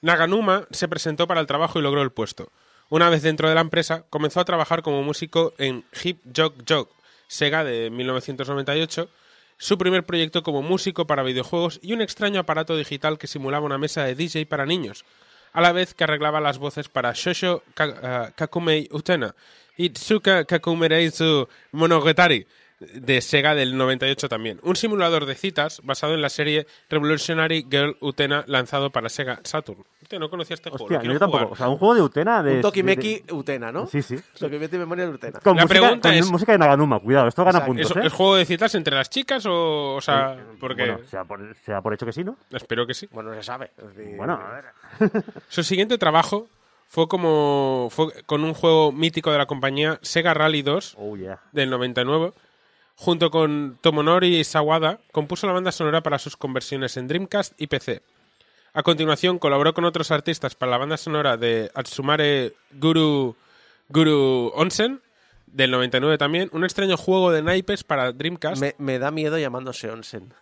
Naganuma se presentó para el trabajo y logró el puesto. Una vez dentro de la empresa, comenzó a trabajar como músico en Hip Jog Jog, Sega de 1998, su primer proyecto como músico para videojuegos y un extraño aparato digital que simulaba una mesa de DJ para niños, a la vez que arreglaba las voces para Shosho eh, Kakumei Utena y Tsuka Kakumereizu Monogatari de Sega del 98 también. Un simulador de citas basado en la serie Revolutionary Girl Utena lanzado para Sega Saturn. Hostia, no conocía este juego. Hostia, lo yo tampoco. O sea, un juego de Utena. De, Un Tokimeki de- Utena, ¿no? Sí, sí. Mete memoria de Utena. Con, La música, pregunta con es- música de Naganuma, cuidado, esto gana Exacto. puntos, ¿Es, ¿eh? es juego de citas entre las chicas o, o sea, porque Bueno, sea por, sea por hecho que sí, ¿no? espero que sí. Bueno, no se sabe. Decir, Bueno, a ver. <laughs> Su siguiente trabajo fue como fue con un juego mítico de la compañía Sega Rally 2 Oh, yeah. del 99. Junto con Tomonori Sawada, compuso la banda sonora para sus conversiones en Dreamcast y PC. A continuación, colaboró con otros artistas para la banda sonora de Atsumare Guru, Guru Onsen, del 99 también, un extraño juego de naipes para Dreamcast. Me, me da miedo llamándose Onsen.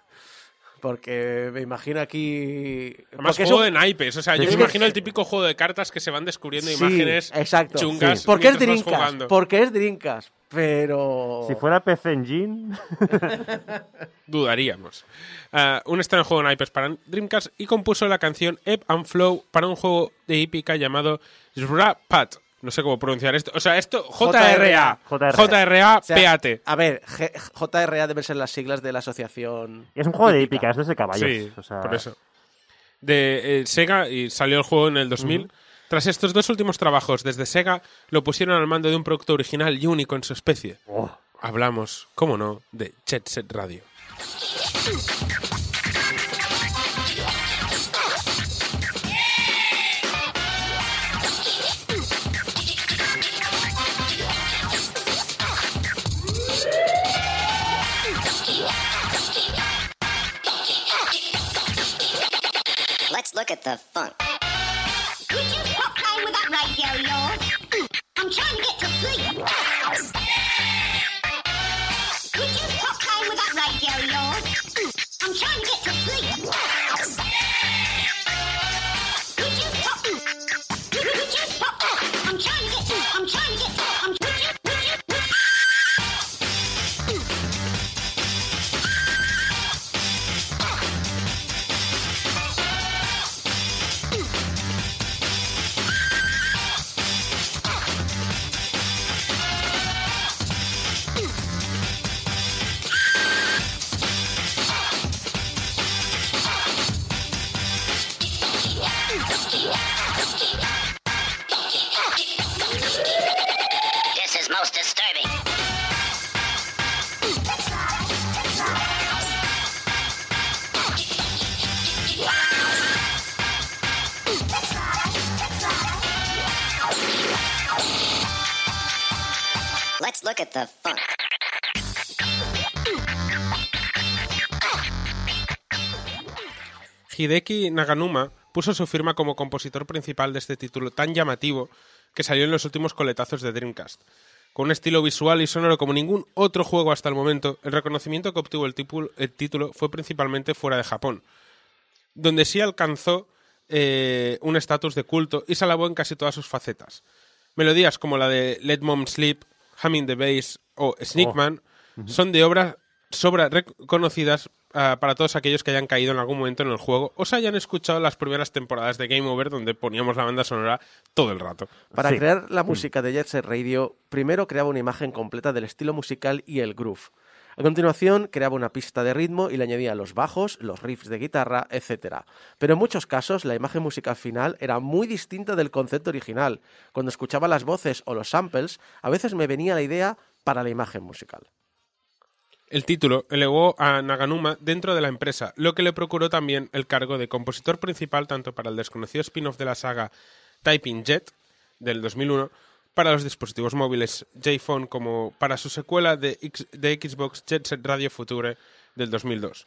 Porque me imagino aquí. Además, porque juego de naipes. O sea, yo me imagino el típico juego de cartas que se van descubriendo Sí, imágenes exacto. chungas. Sí. Porque es jugando. Porque es Dreamcast. Pero. Si fuera PC Engine. <laughs> Dudaríamos. Ah, un extraño juego de naipes para Dreamcast y compuso la canción Ebb and Flow para un juego de hípica llamado Pat. No sé cómo pronunciar esto. O sea, esto JRA. JRA. JRA O sea, PAT. A ver, G- JRA deben ser las siglas de la asociación. Y es un juego de hípica. esto es de caballos. Sí, o sea, por eso. De eh, Sega y salió el juego en el 2000. Tras estos dos últimos trabajos desde Sega, lo pusieron al mando de un producto original y único en su especie. Oh, Hablamos, cómo no, de Jet Set Radio. Look at the funk. Could you stop playing with that radio yours? I'm trying to get to sleep. Could you stop playing with that radio yours? I'm trying to get to Hideki Naganuma puso su firma como compositor principal de este título tan llamativo que salió en los últimos coletazos de Dreamcast. Con un estilo visual y sonoro como ningún otro juego hasta el momento, el reconocimiento que obtuvo el título fue principalmente fuera de Japón, donde sí alcanzó eh, un estatus de culto y se alabó en casi todas sus facetas. Melodías como la de Let Mom Sleep, Humming the Bass o Sneakman son de obras sobra reconocidas ah, para todos aquellos que hayan caído en algún momento en el juego o se hayan escuchado las primeras temporadas de Game Over donde poníamos la banda sonora todo el rato. Para Sí. crear la música de Jet Set Radio, primero creaba una imagen completa del estilo musical y el groove. A continuación, creaba una pista de ritmo y le añadía los bajos, los riffs de guitarra, etc. Pero en muchos casos, la imagen musical final era muy distinta del concepto original. Cuando escuchaba las voces o los samples, a veces me venía la idea para la imagen musical. El título elevó a Naganuma dentro de la empresa, lo que le procuró también el cargo de compositor principal tanto para el desconocido spin-off de la saga Typing Jet del 2001, para los dispositivos móviles J-Phone como para su secuela de, X- de Xbox Jet Set Radio Future del 2002.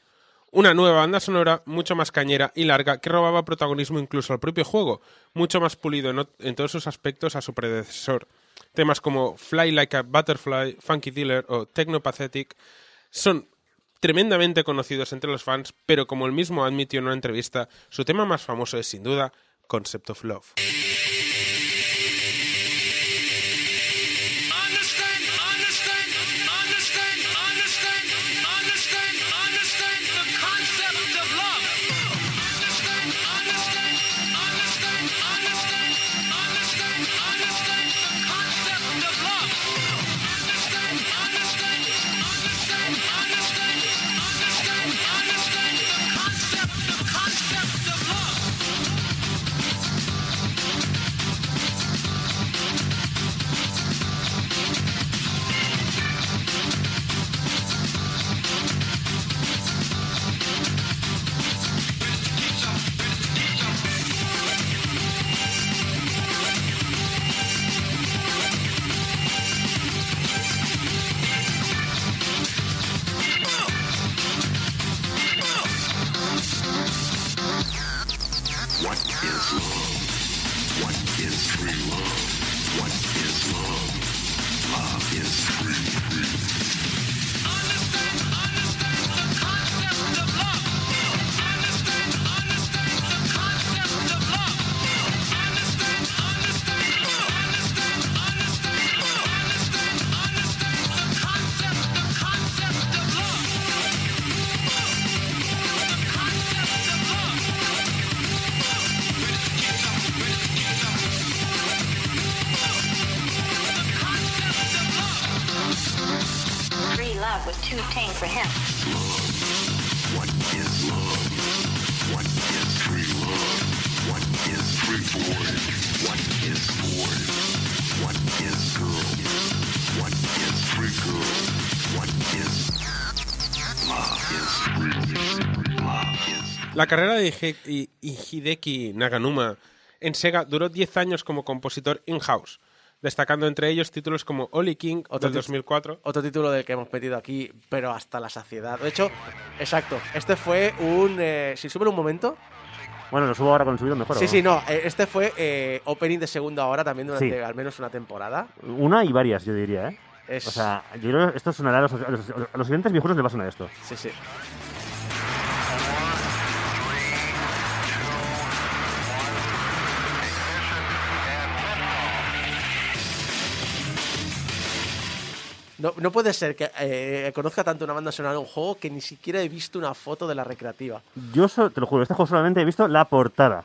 Una nueva banda sonora mucho más cañera y larga que robaba protagonismo incluso al propio juego, mucho más pulido en, en todos sus aspectos a su predecesor. Temas como Fly Like a Butterfly, Funky Dealer o Technopathetic son tremendamente conocidos entre los fans, pero como él mismo admitió en una entrevista, su tema más famoso es sin duda Concept of Love. La carrera de Hideki Naganuma en Sega duró 10 años como compositor in-house, destacando entre ellos títulos como Oli King Otro del tit- 2004. Otro título del que hemos metido aquí, pero hasta la saciedad. De hecho, exacto, este fue un... eh, si suben un momento... Bueno, lo subo ahora con el subido mejor. Sí, sí, no, eh, este fue eh, opening de segunda hora también durante Sí. al menos una temporada. Una y varias, yo diría, ¿eh? Es- O sea, yo creo que esto sonará a los, a los, a los siguientes viejunos les va a sonar esto. Sí, sí. No, no puede ser que eh, conozca tanto una banda sonora de un juego que ni siquiera he visto una foto de la recreativa. Yo, so- te lo juro, este juego solamente he visto la portada.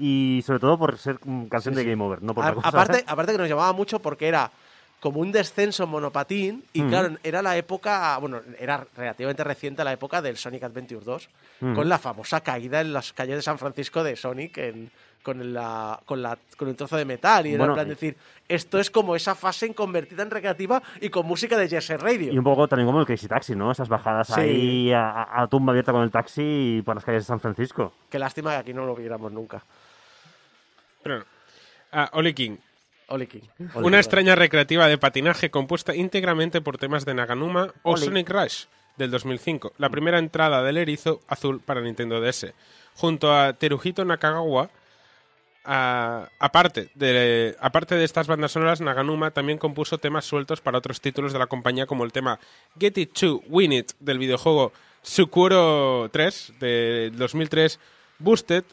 Y sobre todo por ser canción de Game Over, no por A- otra cosa. aparte, aparte que nos llamaba mucho porque era como un descenso en monopatín y Mm. claro, era la época, bueno, era relativamente reciente la época del Sonic Adventure 2, Mm. con la famosa caída en las calles de San Francisco de Sonic en- con, la, con, la, con el trozo de metal y era en plan y- decir, esto es como esa fase en convertida en recreativa y con música de Jesse Radio. Y un poco también como el Crazy Taxi, ¿no? Esas bajadas Sí. ahí a, tumba abierta con el taxi por las calles de San Francisco. Qué lástima que aquí no lo viéramos nunca. Pero no. Ah, Oli King. Oli King. Una extraña recreativa de patinaje compuesta íntegramente por temas de Naganuma o Oli. Sonic Rush del 2005, la primera entrada del erizo azul para Nintendo DS. Junto a Teruhito Nakagawa, a- aparte, de, aparte de estas bandas sonoras, Naganuma también compuso temas sueltos para otros títulos de la compañía como el tema Get It To Win It del videojuego Sukuro 3 de 2003, Boosted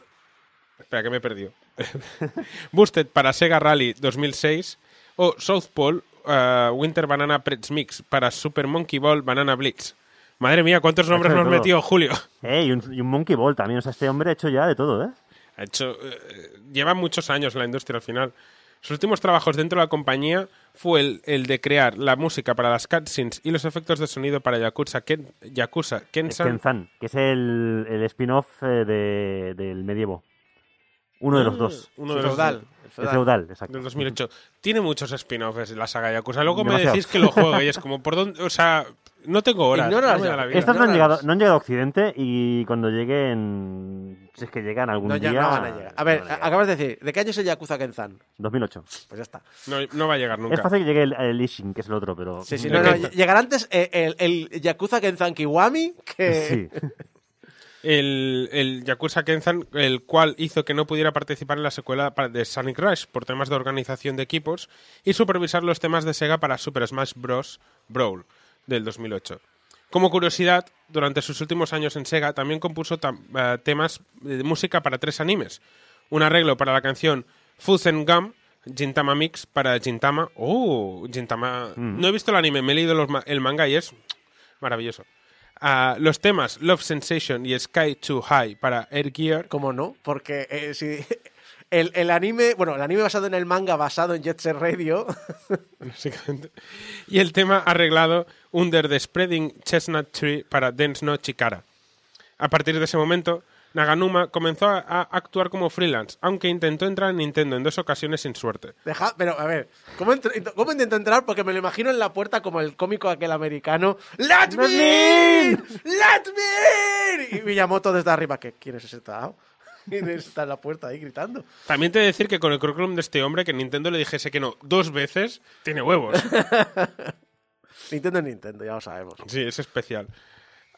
Espera, que me he perdido. <laughs> Boosted para Sega Rally 2006 o South Pole uh, Winter Banana Pretz Mix para Super Monkey Ball Banana Blitz. Madre mía, ¿cuántos nombres nos metido, Julio? Eh, y, un, y un Monkey Ball también. O sea, este hombre ha hecho ya de todo, ¿eh? Ha hecho, eh, lleva muchos años en la industria al final. Sus últimos trabajos dentro de la compañía fue el, el de crear la música para las cutscenes y los efectos de sonido para Yakuza, Ken, Yakuza Kensan. Kenzan, que es el, el spin-off eh, de, del medievo. Uno de los dos. Uno de El los feudal, feudal, exacto. Del 2008. Tiene muchos spin-offs la saga Yakuza. Luego me decís que lo juego y es <laughs> como, ¿por dónde? O sea, no tengo horas. No la vida. Estos no han, llegado, no han llegado a Occidente y cuando lleguen, si es que llegan algún No, ya día... no van a llegar. A ver, a llegar. acabas de decir, ¿de qué año es el Yakuza Kenzan? 2008. Pues ya está. No, no va a llegar nunca. Es fácil que llegue el, el Ishin, que es el otro, pero... Sí, sí, ¿De no, no, qué? llegará antes eh, el, el Yakuza Kenzan Kiwami que... <laughs> Sí. el, el Yakuza Kenzan, el cual hizo que no pudiera participar en la secuela de Sonic Rush por temas de organización de equipos y supervisar los temas de Sega para Super Smash Bros. Brawl del 2008. Como curiosidad, durante sus últimos años en Sega también compuso tam- eh, temas de música para tres animes. Un arreglo para la canción Fuzz and Gum, Gintama Mix para Gintama. ¡Oh! Gintama. No he visto el anime, me he leído los ma- el manga y es maravilloso. Ah, los temas Love Sensation y Sky Too High para Air Gear. ¿Cómo no? Porque eh, si el, el anime, bueno, el anime basado en el manga basado en Jet Set Radio, <laughs> básicamente. Y el tema arreglado Under the Spreading Chestnut Tree para Dance no Chikara. A partir de ese momento, Naganuma comenzó a, a actuar como freelance, aunque intentó entrar en Nintendo en dos ocasiones sin suerte. Deja, pero a ver, ¿cómo, ¿cómo intento entrar? Porque me lo imagino en la puerta como el cómico aquel americano. ¡Let me in! ¡Let me in! Y Miyamoto desde arriba, ¿qué? ¿Quién es ese tarao? ¿Quién está en la puerta ahí gritando? También te he de decir que con el currículum de este hombre, que Nintendo le dijese que no dos veces, tiene huevos. <laughs> Nintendo es Nintendo, ya lo sabemos. Sí, es especial.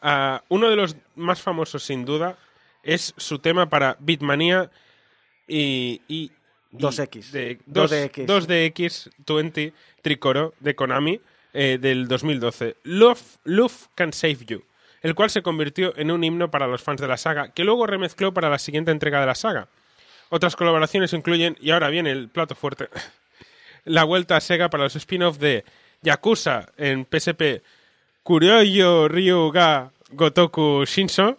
Ah, uno de los más famosos, sin duda, es su tema para Beatmania y... y 2X. De, 2DX. 2DX20 Tricoro de Konami eh, del 2012. Love, Love Can Save You, el cual se convirtió en un himno para los fans de la saga, que luego remezcló para la siguiente entrega de la saga. Otras colaboraciones incluyen, y ahora viene el plato fuerte, <laughs> la vuelta a Sega para los spin-off de Yakuza en PSP, Kuryoyo Ryu ga Gotoku Shinso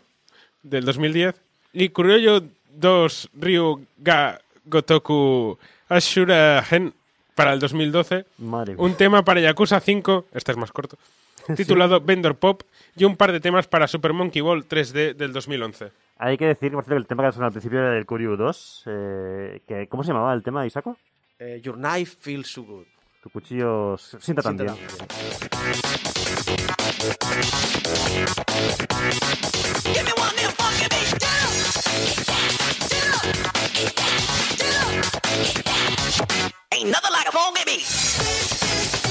del 2010 y Kuryoyo 2 Ryu ga Gotoku Ashura Gen para el 2012. Madre mía. Un tema para Yakuza 5, este es más corto, titulado Vendor Pop y un par de temas para Super Monkey Ball 3D del 2011. Hay que decir, por cierto, que el tema que sonó al principio era del Kuryu 2. eh, que, ¿Cómo se llamaba el tema, Isako? Eh, Your knife feels so good. Tu cuchillo sienta tan bien. Ain't nothing like a funky beat.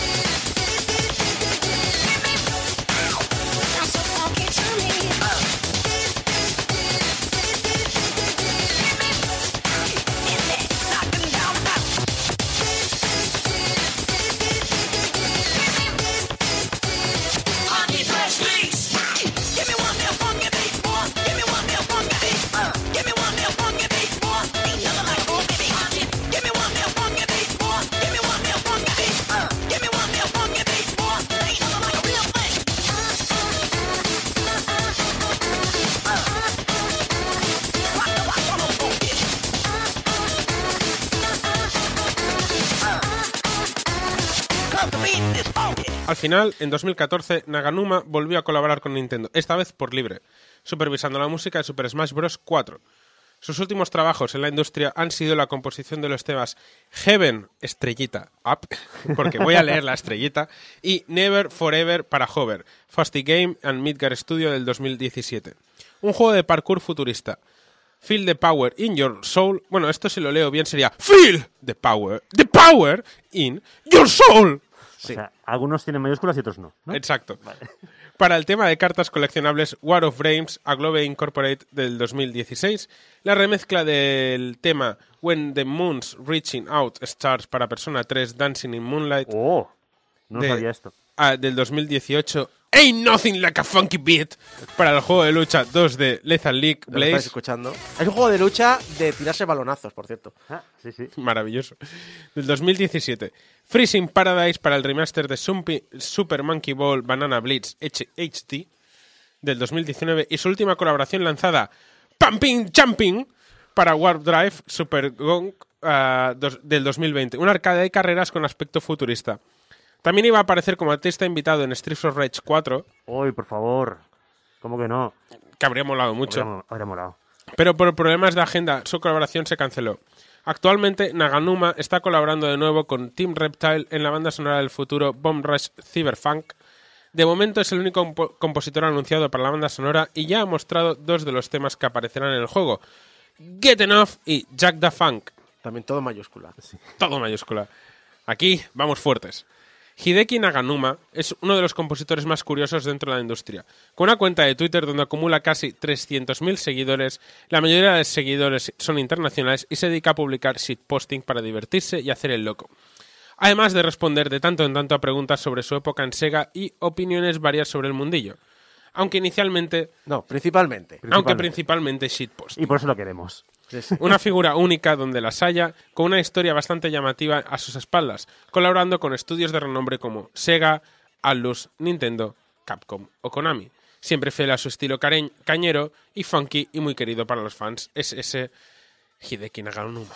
Al final, en 2014, Naganuma volvió a colaborar con Nintendo, esta vez por libre, supervisando la música de Super Smash Bros. 4. Sus últimos trabajos en la industria han sido la composición de los temas Heaven, estrellita, up, <laughs> porque voy a leer la estrellita, y Never Forever para Hover, Fasty Game and Midgar Studio del 2017. Un juego de parkour futurista. Feel the power in your soul. Bueno, esto si lo leo bien sería Feel the power, the power in your soul. O sea, algunos tienen mayúsculas y otros no. ¿no? Exacto. <laughs> Para el tema de cartas coleccionables War of Brains a Globe Incorporate del 2016, la remezcla del tema When the Moon's Reaching Out Stars para Persona 3 Dancing in Moonlight Oh, no de- sabía esto. ah, del 2018 Ain't Nothing Like a Funky Beat para el juego de lucha 2 de Lethal League Lo estáis Blaze. escuchando. Es un juego de lucha de tirarse balonazos, por cierto. Ah, sí, sí. Maravilloso. Del 2017. Freezing Paradise para el remaster de Sumpi- Super Monkey Ball Banana Blitz HD del 2019 y su última colaboración lanzada Pumping Jumping para Warp Drive Super Gong ah, dos- del 2020. Un arcade de carreras con aspecto futurista. También iba a aparecer como artista invitado en Streets of Rage 4, Uy, por favor. ¿Cómo que no? que habría molado mucho. Habría, habría molado. Pero por problemas de agenda, su colaboración se canceló. Actualmente, Naganuma está colaborando de nuevo con Team Reptile en la banda sonora del futuro Bomb Rush Cyberpunk. De momento es el único compo- compositor anunciado para la banda sonora y ya ha mostrado dos de los temas que aparecerán en el juego: Get Enough y Jack the Funk. También todo mayúscula. Todo mayúscula. Aquí vamos fuertes. Hideki Naganuma es uno de los compositores más curiosos dentro de la industria. Con una cuenta de Twitter donde acumula casi 300.000 seguidores, la mayoría de los seguidores son internacionales y se dedica a publicar shitposting para divertirse y hacer el loco. Además de responder de tanto en tanto a preguntas sobre su época en Sega y opiniones varias sobre el mundillo. Aunque inicialmente, No, principalmente. aunque principalmente shitpost. Y por eso lo queremos. Una figura única donde las haya, con una historia bastante llamativa a sus espaldas, colaborando con estudios de renombre como Sega, Atlus, Nintendo, Capcom o Konami. Siempre fiel a su estilo cañero y funky y muy querido para los fans, es ese Hideki Naganuma.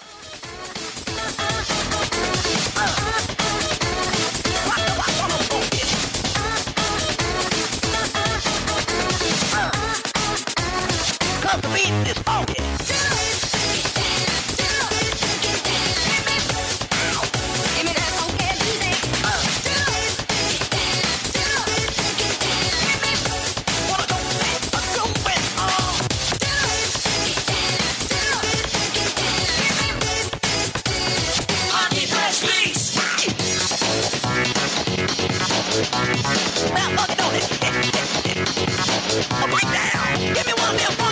Put down. Give me one, more.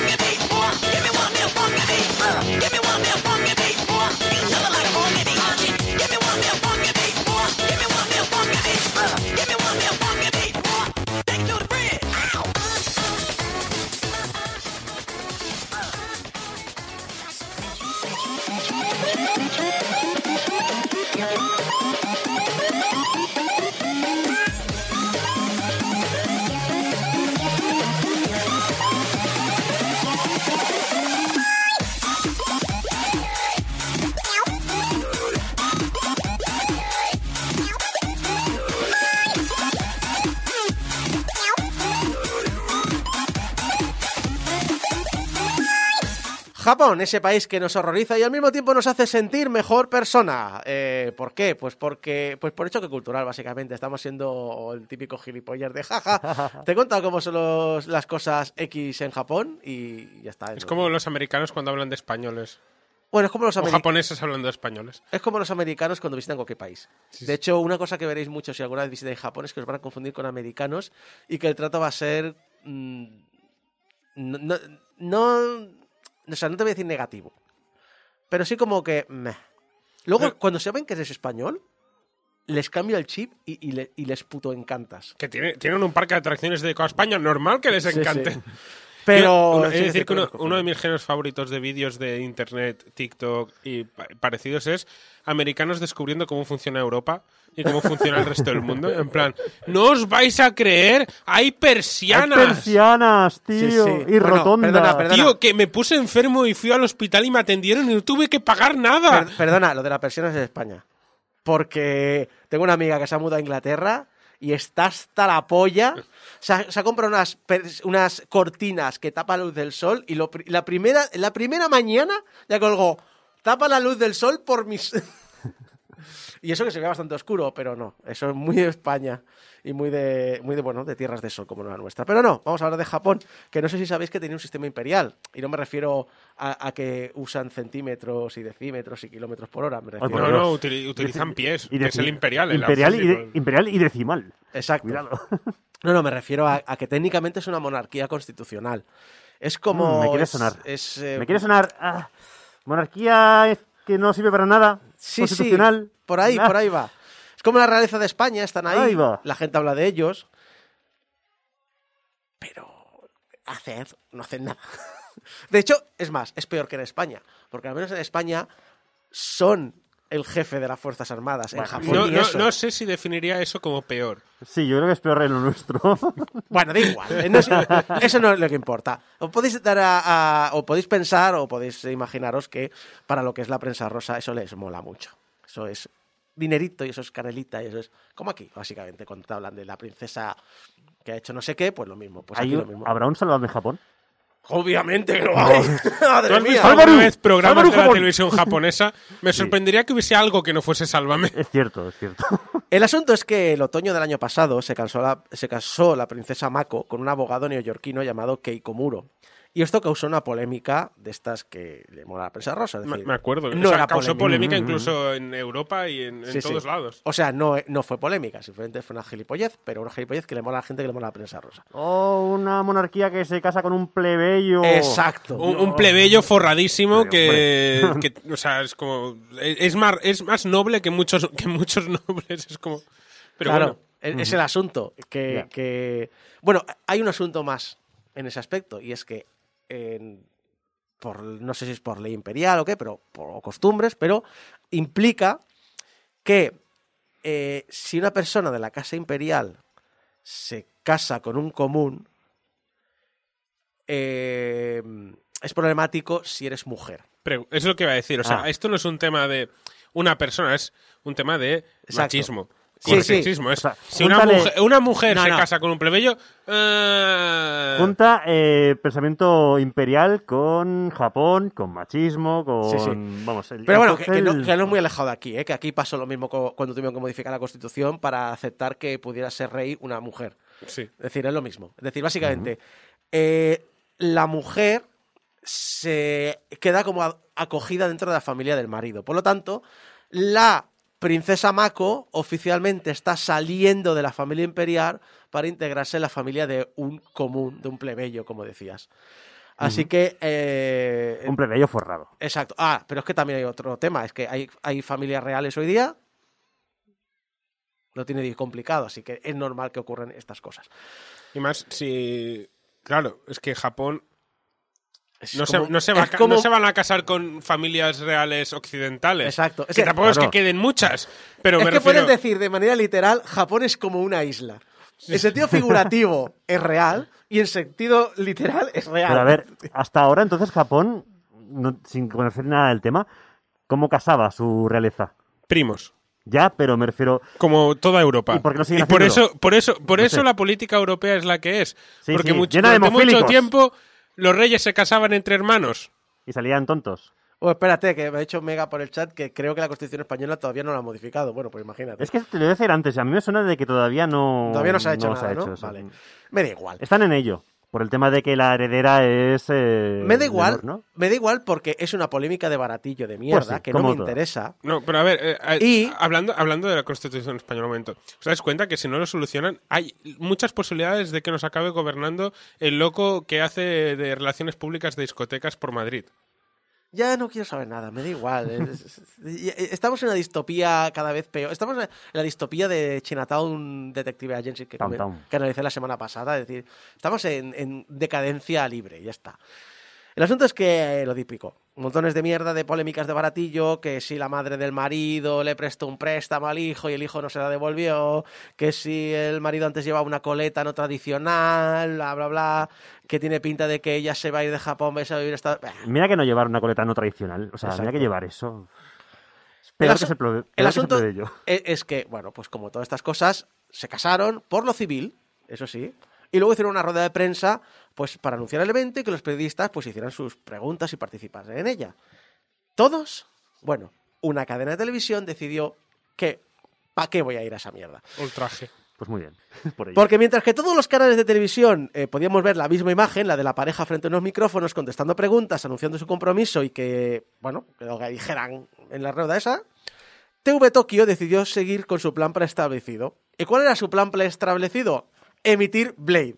Japón, ese país que nos horroriza y al mismo tiempo nos hace sentir mejor persona. Eh, ¿Por qué? Pues porque, pues por choque cultural, básicamente. Estamos siendo el típico gilipollas de jaja. <laughs> Te he contado cómo son los- las cosas X en Japón y ya está. Es como los americanos cuando hablan de españoles. Bueno, es como los O americanos. japoneses hablando de españoles. Es como los americanos cuando visitan cualquier país. De hecho, una cosa que veréis mucho si alguna vez visitáis Japón es que os van a confundir con americanos y que el trato va a ser. mm, no, no, no- O sea, no te voy a decir negativo. Pero sí como que. meh. Luego, Pero- cuando se ven que eres español, les cambia el chip y, y le- y les puto encantas. Que tiene- tienen un parque de atracciones dedicado a España, normal que les Sí, encante. sí. <laughs> Pero. Yo, sí, decir que uno, de mis géneros favoritos de vídeos de internet, TikTok y pa- parecidos es americanos descubriendo cómo funciona Europa y cómo funciona el resto del mundo. En plan, no os vais a creer, hay Hay persianas. persianas, tío. Sí, sí. Y Bueno, rotondas. perdona, perdona. Tío, que me puse enfermo y fui al hospital y me atendieron y no tuve que pagar nada. Per- perdona, lo de la persiana es de España. Porque tengo una amiga que se ha mudado a Inglaterra y está hasta la polla. Se ha, comprado unas, unas cortinas que tapa la luz del sol y lo la, primera, la primera mañana ya colgó, tapa la luz del sol por mis... <laughs> y eso que se ve bastante oscuro, pero no, eso es muy de España y muy de, muy de, bueno, de tierras de sol como la nuestra. Pero no, vamos a hablar de Japón, que no sé si sabéis que tenía un sistema imperial. Y no me refiero a, a que usan centímetros y decímetros y kilómetros por hora. Me refiero No, no, <laughs> utilizan pies, Y que es el imperial. el imperial, y de- imperial y decimal. Exacto. Cuidado. <laughs> No, no, me refiero a, a que técnicamente es una monarquía constitucional. Es como. Mm, me quiere sonar. es, eh, Me quiere sonar. ah, monarquía es que no sirve para nada. Sí, constitucional. sí, por ahí, Ah, por ahí va. Es como la realeza de España, están ahí, Ahí va. la gente habla de ellos, pero hacen, no hacen nada. <laughs> De hecho, es más, es peor que en España, porque al menos en España son el jefe de las Fuerzas Armadas. En Japón No, no- eso. no sé si definiría eso como peor. Sí, yo creo que es peor en lo nuestro. <laughs> Bueno, da igual. eh, no es- eso no es lo que importa. O podéis dar a, a- o podéis pensar o podéis imaginaros que para lo que es la prensa rosa eso les mola mucho. Eso es dinerito y eso es canelita y eso es como aquí, básicamente, cuando te hablan de la princesa que ha hecho no sé qué, pues lo mismo. Pues ¿Hay aquí un- lo mismo. ¿Habrá un salvador en Japón? Obviamente que lo hay. <laughs> ¿Tú Madre has mía. visto alguna ¡Álvaro! vez programas ¡Álvaro de la televisión japonesa? Me <laughs> sorprendería que hubiese algo que no fuese Sálvame. Es cierto, es cierto. <laughs> El asunto es que el otoño del año pasado se, cansó la, se casó la princesa Mako con un abogado neoyorquino llamado Keiko Muro. Y esto causó una polémica de estas que le mola a la prensa rosa. es Me, decir, me acuerdo. no o sea, era causó polémica incluso en Europa y en, en Sí, sí. todos lados. O sea, no, no fue polémica, simplemente fue una gilipollez, pero una gilipollez que le mola a la gente que le mola a la prensa rosa. Oh, una monarquía que se casa con un plebeyo. Exacto. Un, un plebeyo forradísimo Pero, que, <laughs> o sea, es como es más es más noble que muchos <laughs> que muchos nobles, es como pero claro, bueno. es, es el asunto. Que- Bueno, hay un asunto más en ese aspecto, y es que, en- por, no sé si es por ley imperial o qué, pero por costumbres, pero implica que eh, si una persona de la casa imperial se casa con un común, eh, es problemático si eres mujer. Pero es lo que iba a decir. O sea, Ah. esto no es un tema de una persona, es un tema de Exacto. machismo. Sí, sí. sexismo. Es, O sea, si una mujer, una mujer No, se no. casa con un plebeyo. eh, Junta eh, pensamiento imperial con Japón, con machismo, con... Sí, sí. Vamos, el, Pero bueno, el que, que no, cóctel- que no es muy alejado de aquí, ¿eh? que aquí pasó lo mismo cuando tuvieron que modificar la Constitución para aceptar que pudiera ser rey una mujer. Sí. Es decir, es lo mismo. Es decir, básicamente, eh, la mujer se queda como a- acogida dentro de la familia del marido. Por lo tanto, la princesa Mako oficialmente está saliendo de la familia imperial para integrarse en la familia de un común, de un plebeyo, como decías. Así que... eh, Un plebeyo forrado. Exacto. Ah, pero es que también hay otro tema. Es que hay, hay familias reales hoy día. Lo tiene complicado, así que es normal que ocurran estas cosas. Y más si. Claro, es que Japón. No, como- se, no, se va como- no se van a casar con familias reales occidentales. Exacto. Es que que- tampoco es que queden muchas. Pero es me que refiero. puedes decir de manera literal, Japón es como una isla. En sentido <laughs> figurativo es real y en sentido literal es real. Pero a ver, hasta ahora entonces Japón, no- sin conocer nada del tema, ¿cómo casaba su realeza? Primos. Ya, pero me refiero... Como toda Europa. ¿Y por qué no siguen por haciéndolo? eso, por eso, por No eso sé. la política europea es la que es. Sí, porque sí, mucho, llena de durante mucho tiempo los reyes se casaban entre hermanos. Y salían tontos. Oh, espérate, que me ha dicho Mega por el chat que creo que la Constitución española todavía no la ha modificado. Bueno, pues imagínate. Es que te lo voy a decir antes, a mí me suena de que todavía no... Todavía no se ha hecho no nada, ¿no? eso. Vale. Me da igual. Están en ello, por el tema de que la heredera es... eh, Me da igual, menor, ¿no? me da igual porque es una polémica de baratillo de mierda Pues sí, que no me interesa. No, pero a ver, eh, eh, Y- hablando, hablando de la Constitución española un momento, ¿os dais cuenta que si no lo solucionan, hay muchas posibilidades de que nos acabe gobernando el loco que hace de relaciones públicas de discotecas por Madrid? Ya no quiero saber nada, me da igual. Es- Estamos en una distopía cada vez peor. Estamos en la distopía de Chinatown Detective Agency que, analicé la semana pasada. Es decir, estamos en, en decadencia libre, ya está. El asunto es que, eh, lo típico, montones de mierda de polémicas de baratillo, que si la madre del marido le prestó un préstamo al hijo y el hijo no se la devolvió, que si el marido antes llevaba una coleta no tradicional, bla, bla, bla, que tiene pinta de que ella se va a ir de Japón, va a vivir esta... Mira que no llevar una coleta no tradicional, o sea, mira Exacto. que llevar eso... Es El, peor asu- que se el que se asunto plebeyo. e- es que, bueno, pues como todas estas cosas, se casaron por lo civil, eso sí, y luego hicieron una rueda de prensa pues para anunciar el evento y que los periodistas pues hicieran sus preguntas y participasen en ella. Todos, bueno, una cadena de televisión decidió que ¿para qué voy a ir a esa mierda? Ultraje. Pues muy bien, <laughs> por. Porque mientras que todos los canales de televisión eh, podíamos ver la misma imagen, la de la pareja frente a unos micrófonos contestando preguntas, anunciando su compromiso y que, bueno, que lo que dijeran en la rueda esa, TV Tokio decidió seguir con su plan preestablecido. ¿Y cuál era su plan preestablecido? Emitir Blade.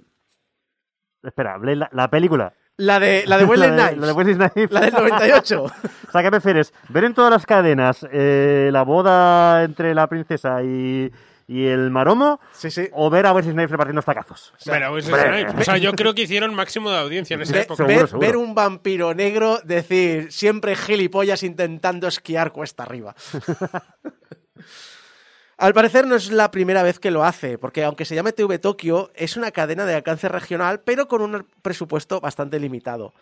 Espera, Blade, la, la película. La de, la de <laughs> Wesley la, de, Snipes. la de Wesley Snipes. La del 98. <laughs> o sea, ¿qué prefieres? ¿Ver en todas las cadenas eh, la boda entre la princesa y, y el maromo? Sí, sí. ¿O ver a Wesley Snipes repartiendo estacazos? Pero, pues, Hombre. o sea, yo creo que hicieron máximo de audiencia en esa Ve- época. ver, ver un vampiro negro decir siempre gilipollas intentando esquiar cuesta arriba. <laughs> Al parecer no es la primera vez que lo hace, porque aunque se llame TV Tokio, es una cadena de alcance regional, pero con un presupuesto bastante limitado.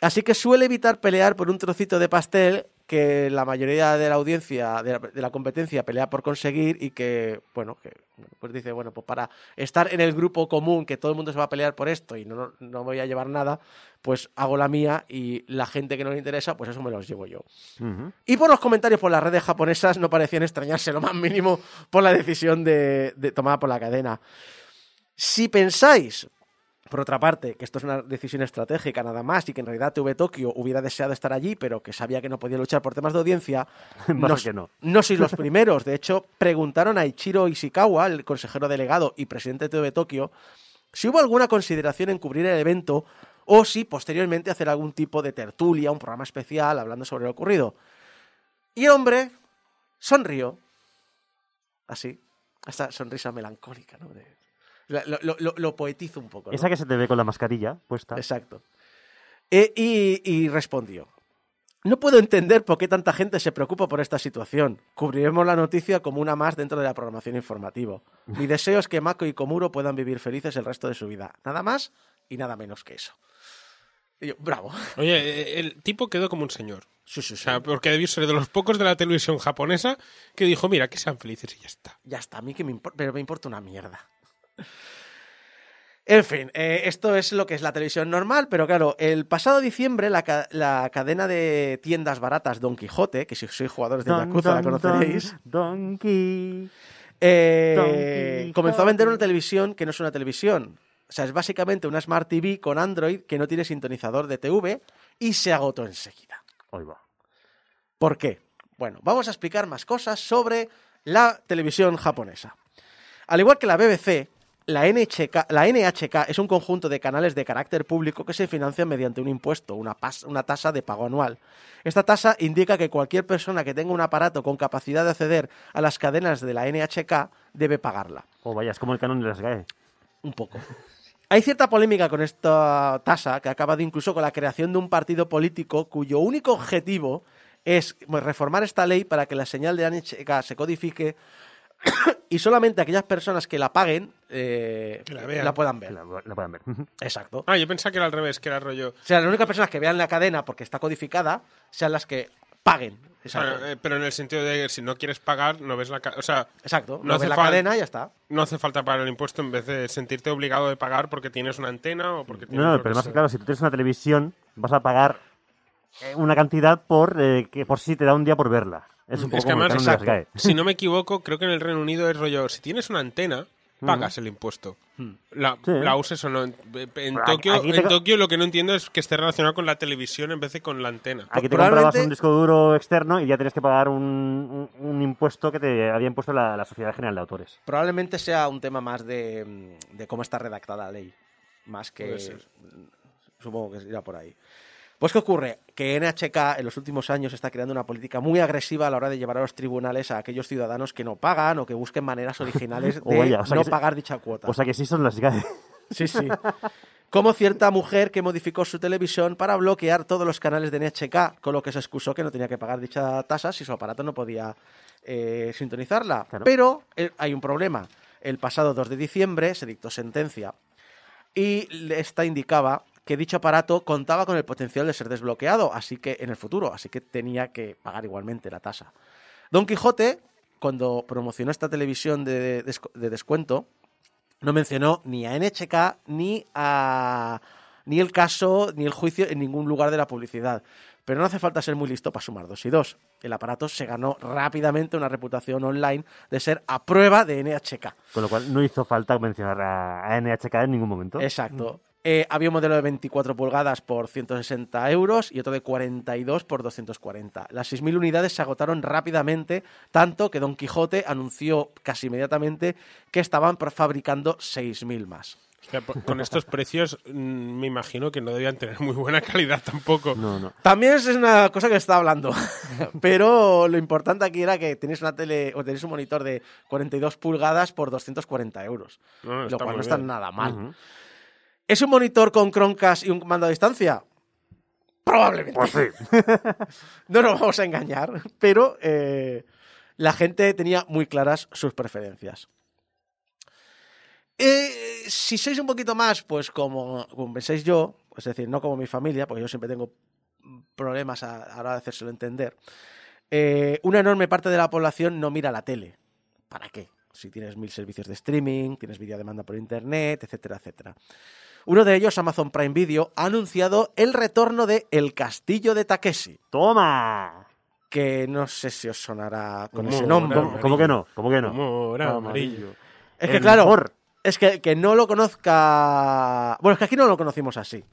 Así que suele evitar pelear por un trocito de pastel que la mayoría de la audiencia, de la, de la competencia, pelea por conseguir y que, bueno, que pues dice, bueno, pues para estar en el grupo común, que todo el mundo se va a pelear por esto y no, no, no voy a llevar nada, pues hago la mía y la gente que no le interesa, pues eso me los llevo yo. Y por los comentarios por las redes japonesas no parecían extrañarse lo más mínimo por la decisión de, de- tomada por la cadena. Si pensáis, por otra parte, que esto es una decisión estratégica nada más y que en realidad TV Tokio hubiera deseado estar allí, pero que sabía que no podía luchar por temas de audiencia, <laughs> Pasa que no. no sois los <laughs> primeros. De hecho, preguntaron a Ichiro Ishikawa, el consejero delegado y presidente de TV Tokio, si hubo alguna consideración en cubrir el evento o si posteriormente hacer algún tipo de tertulia, un programa especial hablando sobre lo ocurrido. Y el hombre sonrió. Así. Esta sonrisa melancólica, ¿no? De- lo, lo- lo- lo poetizo un poco. ¿no? Esa que se te ve con la mascarilla puesta. Exacto. Eh, y, y respondió. No puedo entender por qué tanta gente se preocupa por esta situación. Cubriremos la noticia como una más dentro de la programación informativa. Mi deseo es que Mako y Komuro puedan vivir felices el resto de su vida. Nada más y nada menos que eso. Y yo, bravo. Oye, eh, el tipo quedó como un señor. Sí, sí, O sea, porque debió ser de los pocos de la televisión japonesa que dijo, mira, que sean felices y ya está. Ya está, a mí que me importa, pero me importa una mierda. En fin, eh, esto es lo que es la televisión normal, pero claro, el pasado diciembre la, ca- la cadena de tiendas baratas Don Quijote, que si sois jugadores de Don, Yakuza la conoceréis, don, eh, comenzó a vender una televisión que no es una televisión. O sea, es básicamente una Smart TV con Android que no tiene sintonizador de TV y se agotó enseguida. Ahí va. ¿Por qué? Bueno, vamos a explicar más cosas sobre la televisión japonesa. Al igual que la BBC, la NHK, la NHK es un conjunto de canales de carácter público que se financian mediante un impuesto, una, pas- una tasa de pago anual. Esta tasa indica que cualquier persona que tenga un aparato con capacidad de acceder a las cadenas de la NHK debe pagarla. Oh, vaya, es como el canon de las GAE. Un poco. Hay cierta polémica con esta tasa que ha acabado incluso con la creación de un partido político cuyo único objetivo es reformar esta ley para que la señal de NHK se codifique <coughs> y solamente aquellas personas que la paguen eh, Que la vean. puedan ver. La, la puedan ver. Exacto. Ah, yo pensaba que era al revés, que era rollo... O sea, las únicas personas que vean la cadena porque está codificada sean las que paguen. Bueno, eh, pero en el sentido de que si no quieres pagar, no ves la... ca- O sea, Exacto. no ves la cadena y ya está. no hace falta pagar el impuesto en vez de sentirte obligado de pagar porque tienes una antena o porque tienes... No, no, lo el que claro, si tú tienes una televisión, vas a pagar eh, una cantidad por eh, que por si te da un día por verla. Es un poco Es que como además, GAE. si no me equivoco, creo que en el Reino Unido es rollo, si tienes una antena, pagas el impuesto. La, Sí. la uses o no. En, Tokio, te en Tokio lo que no entiendo es que esté relacionado con la televisión en vez de con la antena. Aquí te Probablemente- comprabas un disco duro externo y ya tienes que pagar un, un- un impuesto que te había impuesto la, la Sociedad General de Autores. Probablemente sea un tema más de, mm, de cómo está redactada la ley. Más que. Supongo que irá por ahí. Pues, ¿qué ocurre? Que NHK en los últimos años está creando una política muy agresiva a la hora de llevar a los tribunales a aquellos ciudadanos que no pagan o que busquen maneras originales Oh, <laughs> de vaya, o sea no pagar dicha cuota. O sea que sí son las. <laughs> Sí, sí. Como cierta mujer que modificó su televisión para bloquear todos los canales de NHK, con lo que se excusó que no tenía que pagar dicha tasa si su aparato no podía eh, sintonizarla. Claro. Pero eh, hay un problema. El pasado 2 de diciembre se dictó sentencia y esta indicaba que dicho aparato contaba con el potencial de ser desbloqueado, así que en el futuro, así que tenía que pagar igualmente la tasa. Don Quijote, cuando promocionó esta televisión de, descu- de descuento, no mencionó ni a NHK ni a ni el caso ni el juicio en ningún lugar de la publicidad. Pero no hace falta ser muy listo para sumar dos y dos. El aparato se ganó rápidamente una reputación online de ser a prueba de NHK. Con lo cual no hizo falta mencionar a NHK en ningún momento. Exacto. Eh, había un modelo de 24 pulgadas por 160 euros y otro de 42 por 240. Las 6.000 unidades se agotaron rápidamente, tanto que Don Quijote anunció casi inmediatamente que estaban fabricando 6.000 más. O sea, por- con estos precios mm, me imagino que no debían tener muy buena calidad tampoco. No, no. También es una cosa que estaba hablando, <laughs> pero lo importante aquí era que tenéis una tele o tenéis un monitor de 42 pulgadas por 240 euros, No, no, lo cual no está bien. nada mal. ¿Es un monitor con Chromecast y un mando a distancia? Probablemente. Pues sí. <laughs> No nos vamos a engañar, pero eh, la gente tenía muy claras sus preferencias. Eh, si sois un poquito más, pues como, como pensáis yo, es decir, no como mi familia, porque yo siempre tengo problemas a, a la hora de hacérselo entender, eh, una enorme parte de la población no mira la tele. ¿Para qué? Si tienes mil servicios de streaming, tienes videodemanda por internet, etcétera, etcétera. Uno de ellos, Amazon Prime Video, ha anunciado el retorno de El Castillo de Takeshi ¡Toma! que no sé si os sonará con Humor ese nombre. ¿Cómo, cómo que no? ¿Cómo que no? Humor amarillo. Es que El claro, mejor. es que, que no lo conozca... Bueno, es que aquí no lo conocimos así.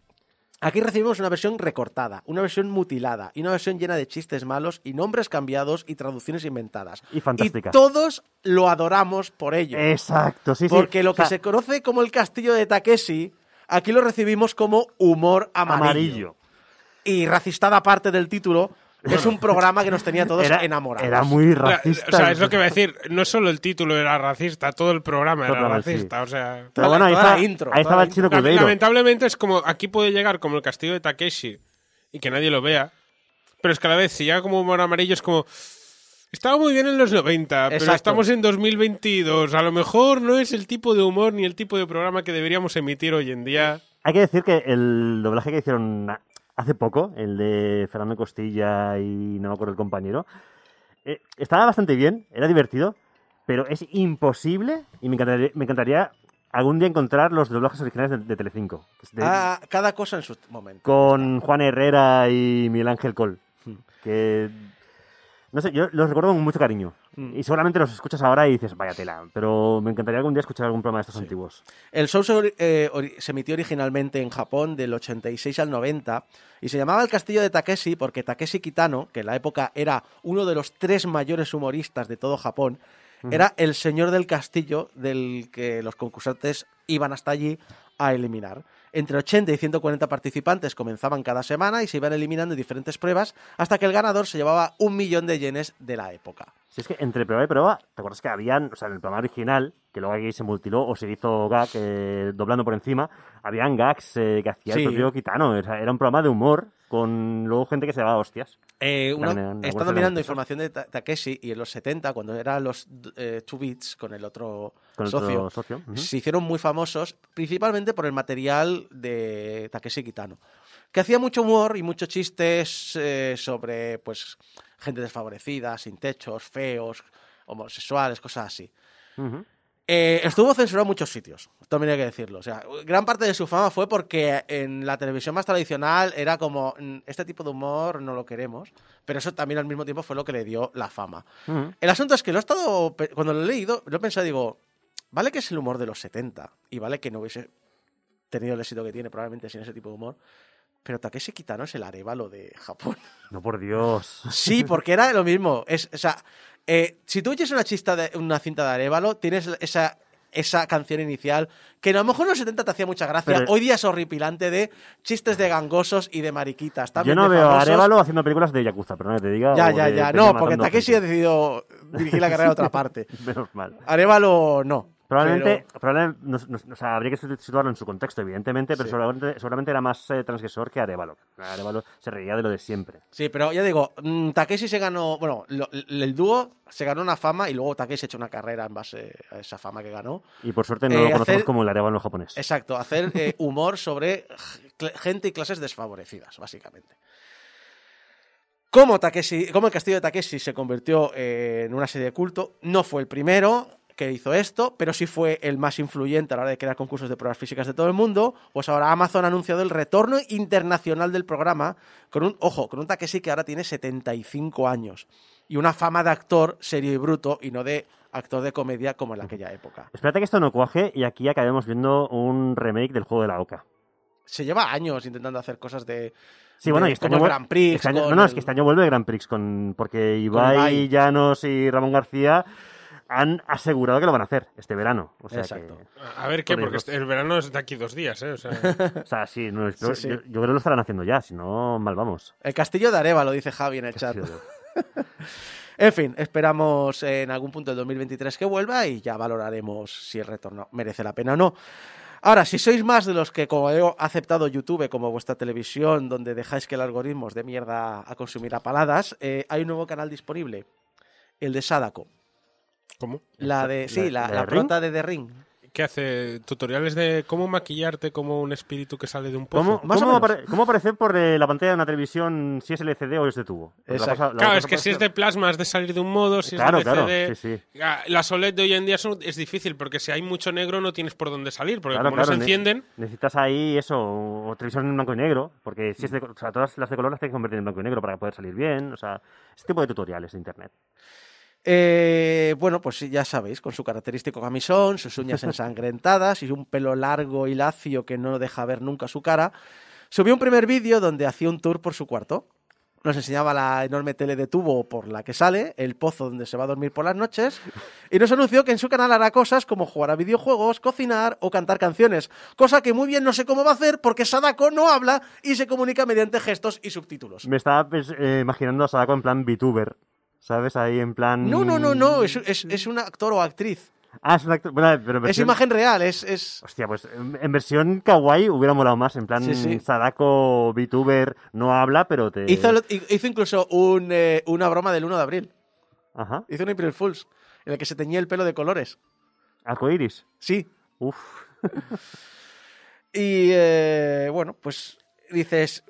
Aquí recibimos una versión recortada, una versión mutilada y una versión llena de chistes malos y nombres cambiados y traducciones inventadas. Y fantástica. Y todos lo adoramos por ello. Exacto, sí, sí. porque lo O que sea, se conoce como el castillo de Takeshi, aquí lo recibimos como humor amarillo. amarillo. Y racistada parte del título, es un programa que nos tenía todos Era- enamorados. Era muy racista. o sea, es lo que voy a decir. No solo el título era racista, todo el programa Todo era programa, sí. racista. O sea, Pero bueno, ahí, está- intro, ahí estaba el chino. Lamentablemente es como aquí puede llegar como el castillo de Takeshi y que nadie lo vea, pero es que a la vez si llega como humor amarillo es como estaba muy bien en los 90, pero estamos en 2022, a lo mejor no es el tipo de humor ni el tipo de programa que deberíamos emitir hoy en día. Hay que decir que el doblaje que hicieron hace poco, el de Fernando Costilla y no me acuerdo el compañero, eh, estaba bastante bien, era divertido, pero es imposible y me encantaría, me encantaría algún día encontrar los doblajes originales de, de Telecinco. de- Ah, cada cosa en su momento. con Juan Herrera y Miguel Ángel Col. Que. No sé, yo los recuerdo con mucho cariño. Mm. Y seguramente los escuchas ahora y dices, vaya tela. Pero me encantaría algún día escuchar algún programa de estos antiguos. El show se, eh, se emitió originalmente en Japón del 86 al 90 y se llamaba El Castillo de Takeshi porque Takeshi Kitano, que en la época era uno de los tres mayores humoristas de todo Japón, era el señor del castillo del que los concursantes iban hasta allí a eliminar. Entre 80 y 140 participantes comenzaban cada semana y se iban eliminando en diferentes pruebas hasta que el ganador se llevaba un millón de yenes de la época. Si es que entre prueba y prueba, ¿te acuerdas que habían, o sea, en el programa original, que luego aquí se multiló o se hizo gag eh, doblando por encima, habían gags eh, que hacía Sí. el propio Kitano. O sea, era un programa de humor con luego gente que se daba hostias. Eh, estando eran mirando información de Ta- Takeshi y en los 70, cuando eran los eh, Two Beats con el otro Con el socio, otro socio, ujú. se hicieron muy famosos, principalmente por el material de Takeshi Kitano, que hacía mucho humor y muchos chistes eh, sobre pues gente desfavorecida, sin techos, feos, homosexuales, cosas así. Ujú. Eh, estuvo censurado en muchos sitios, también hay que decirlo. O sea, gran parte de su fama fue porque en la televisión más tradicional era como, "Mm, este tipo de humor no lo queremos, pero eso también al mismo tiempo fue lo que le dio la fama. Ujú. El asunto es que lo he estado, cuando lo he leído, lo he pensado, digo, vale que es el humor de los 70 y vale que no hubiese tenido el éxito que tiene probablemente sin ese tipo de humor, pero Takeshi Kitano es el arévalo de Japón. No, por Dios. Sí, porque era lo mismo. Es, o sea, eh, si tú oyes una, chista de, una cinta de Arevalo, tienes esa, esa canción inicial que a lo mejor en los 70 te hacía mucha gracia. Pero- Hoy día es horripilante de chistes de gangosos y de mariquitas. Yo también no de veo a. Arevalo haciendo películas de Yakuza, pero no te diga. Ya, ya, ya. No, porque Takeshi ha decidido dirigir la carrera a otra <laughs> parte. Menos mal. Arevalo no. Probablemente, pero- probablemente o sea, habría que situarlo en su contexto, evidentemente, pero Sí. seguramente, seguramente era más eh, transgresor que Arevalo. Arevalo se reía de lo de siempre. Sí, pero ya digo, mm, Takeshi se ganó, bueno, lo- el, dúo se ganó una fama y luego Takeshi ha hecho una carrera en base a esa fama que ganó. Y por suerte no Eh, lo conocemos hacer- como el Arevalo japonés. Exacto, hacer eh, <laughs> humor sobre gente y clases desfavorecidas, básicamente. Como, Takeshi, como el castillo de Takeshi se convirtió en una serie de culto, no fue el primero que hizo esto, pero sí fue el más influyente a la hora de crear concursos de pruebas físicas de todo el mundo. Pues ahora Amazon ha anunciado el retorno internacional del programa con un, ojo, con un Takeshi que ahora tiene 75 años y una fama de actor serio y bruto y no de actor de comedia como en aquella época. Espérate que esto no cuaje y aquí acabemos viendo un remake del juego de la Oca. se lleva años intentando hacer cosas de. Sí, bueno, y este año, Grand Prix. este año- no, no, es que este año vuelve el Grand Prix con, porque Ibai, Ibai. Llanos y Ramón García han asegurado que lo van a hacer este verano. O sea Exacto. A ver qué, Por porque este- el verano es de aquí dos días, ¿eh? O sea, que, <laughs> o sea, sí, no, yo, Sí, sí. Yo, yo creo que lo estarán haciendo ya, si no, mal vamos. El castillo de Areva, lo dice Javi en el chat. <laughs> En fin, esperamos en algún punto del 2023 que vuelva y ya valoraremos si el retorno merece la pena o no. Ahora, si sois más de los que, como he aceptado YouTube como vuestra televisión, donde dejáis que el algoritmo os dé mierda a consumir a paladas, eh, hay un nuevo canal disponible, el de Sadako. ¿Cómo? La de, sí, la, la de la prota de The Ring. ¿Qué hace? ¿Tutoriales de cómo maquillarte como un espíritu que sale de un pozo? ¿Cómo, Más o cómo, menos. apare- cómo aparecer por eh, la pantalla de una televisión si es LCD o es de tubo? La cosa- la Claro, es que si es de plasma es de salir de un modo, si Claro, es de claro, CD... sí, sí. Ah, Las OLED de hoy en día son- es difícil porque si hay mucho negro no tienes por dónde salir, porque Claro, como claro, no se ne- encienden... Necesitas ahí eso, o televisión en blanco y negro, porque si es de, o sea, todas las de color las tienes que convertir en blanco y negro para poder salir bien, o sea, ese tipo de tutoriales de internet. Eh, bueno, pues ya sabéis, con su característico camisón, sus uñas <laughs> ensangrentadas y un pelo largo y lacio que no deja ver nunca su cara, subió un primer vídeo donde hacía un tour por su cuarto. nos enseñaba la enorme tele de tubo por la que sale, el pozo donde se va a dormir por las noches, y nos anunció que en su canal hará cosas como jugar a videojuegos, cocinar o cantar canciones, cosa que muy bien no sé cómo va a hacer porque Sadako no habla y se comunica mediante gestos y subtítulos. Me estaba pues, eh, imaginando a Sadako en plan VTuber. ¿Sabes? Ahí en plan. No, no, no, no, es, es, es un actor o actriz. Ah, es un actor. bueno, pero Es imagen real, es... es... Hostia, pues en en versión kawaii hubiera molado más. En plan, Sí, sí. Sadako VTuber no habla, pero te. Hizo, hizo incluso un, eh, una broma del 1 de abril. Ajá. Hizo un April Fools en el que se teñía el pelo de colores. Arcoiris. Sí. Uf. <laughs> Y eh, bueno, pues dices.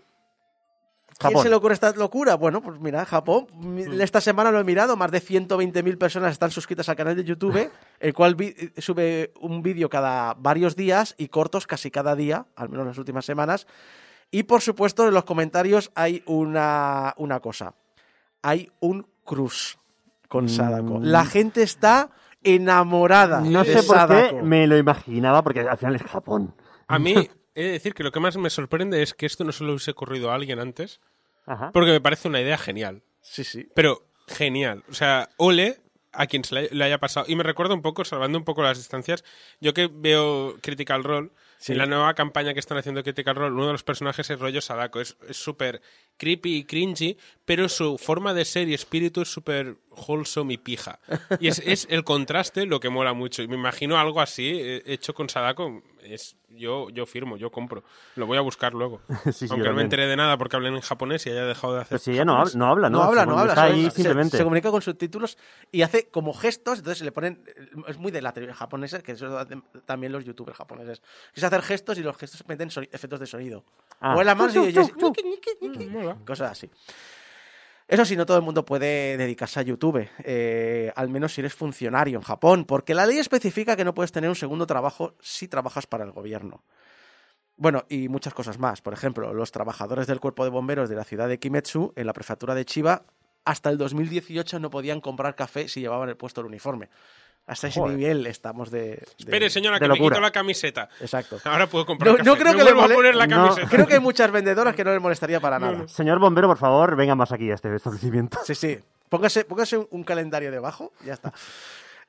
¿Quién Japón. se le ocurre esta locura? Bueno, pues mira, Japón. Mi- Esta semana lo he mirado, más de 120.000 personas están suscritas al canal de YouTube, <laughs> el cual sube un vídeo cada varios días y cortos casi cada día, al menos en las últimas semanas. Y por supuesto, en los comentarios hay una, una cosa. Hay un cruz con Sadako. Mm. La gente está enamorada No de sé por Sadako. qué me lo imaginaba, porque al final es Japón. A mí, <laughs> he de decir que lo que más me sorprende es que esto no se lo hubiese ocurrido a alguien antes, Ajá. porque me parece una idea genial. Sí, sí. Pero genial. O sea, ole a quien se le, haya pasado. Y me recuerda un poco, salvando un poco las distancias, yo que veo Critical Role, Sí. en la nueva campaña que están haciendo Critical Role, uno de los personajes es rollo Sadako. Es es súper creepy y cringy, pero su forma de ser y espíritu es súper wholesome y pija. Y es, es el contraste lo que mola mucho. Y me imagino algo así, eh, hecho con Sadako. Es, yo, yo firmo, yo compro. Lo voy a buscar luego. <laughs> Sí, Aunque no me enteré de nada porque hablen en japonés y haya dejado de hacer. Pero si ella no habla, no habla, ¿no? No habla, Se- no habla. Está ahí se- simplemente. Se, comunica con subtítulos y hace como gestos, entonces le ponen. Es muy de la televisión japonesa, que eso hacen también los youtubers japoneses. Es hacer gestos y los gestos meten efectos de sonido. Ah. Mueve las manos y Cosas así. Eso sí, no todo el mundo puede dedicarse a YouTube, eh, al menos si eres funcionario en Japón, porque la ley especifica que no puedes tener un segundo trabajo si trabajas para el gobierno. Bueno, y muchas cosas más. Por ejemplo, los trabajadores del cuerpo de bomberos de la ciudad de Kimetsu, en la prefectura de Chiba, hasta el 2018 no podían comprar café si llevaban el puesto el uniforme. Hasta ese Joder. nivel estamos de... de- Espere, señora, de que me locura. quito la camiseta. Exacto. Ahora puedo comprar No, café. no creo Me que le vuelvo a mole- poner la No. camiseta. Creo que hay muchas vendedoras que no les molestaría para nada. Señor bombero, por favor, venga más aquí a este establecimiento. Sí, sí. Póngase, póngase un- un calendario debajo y ya está.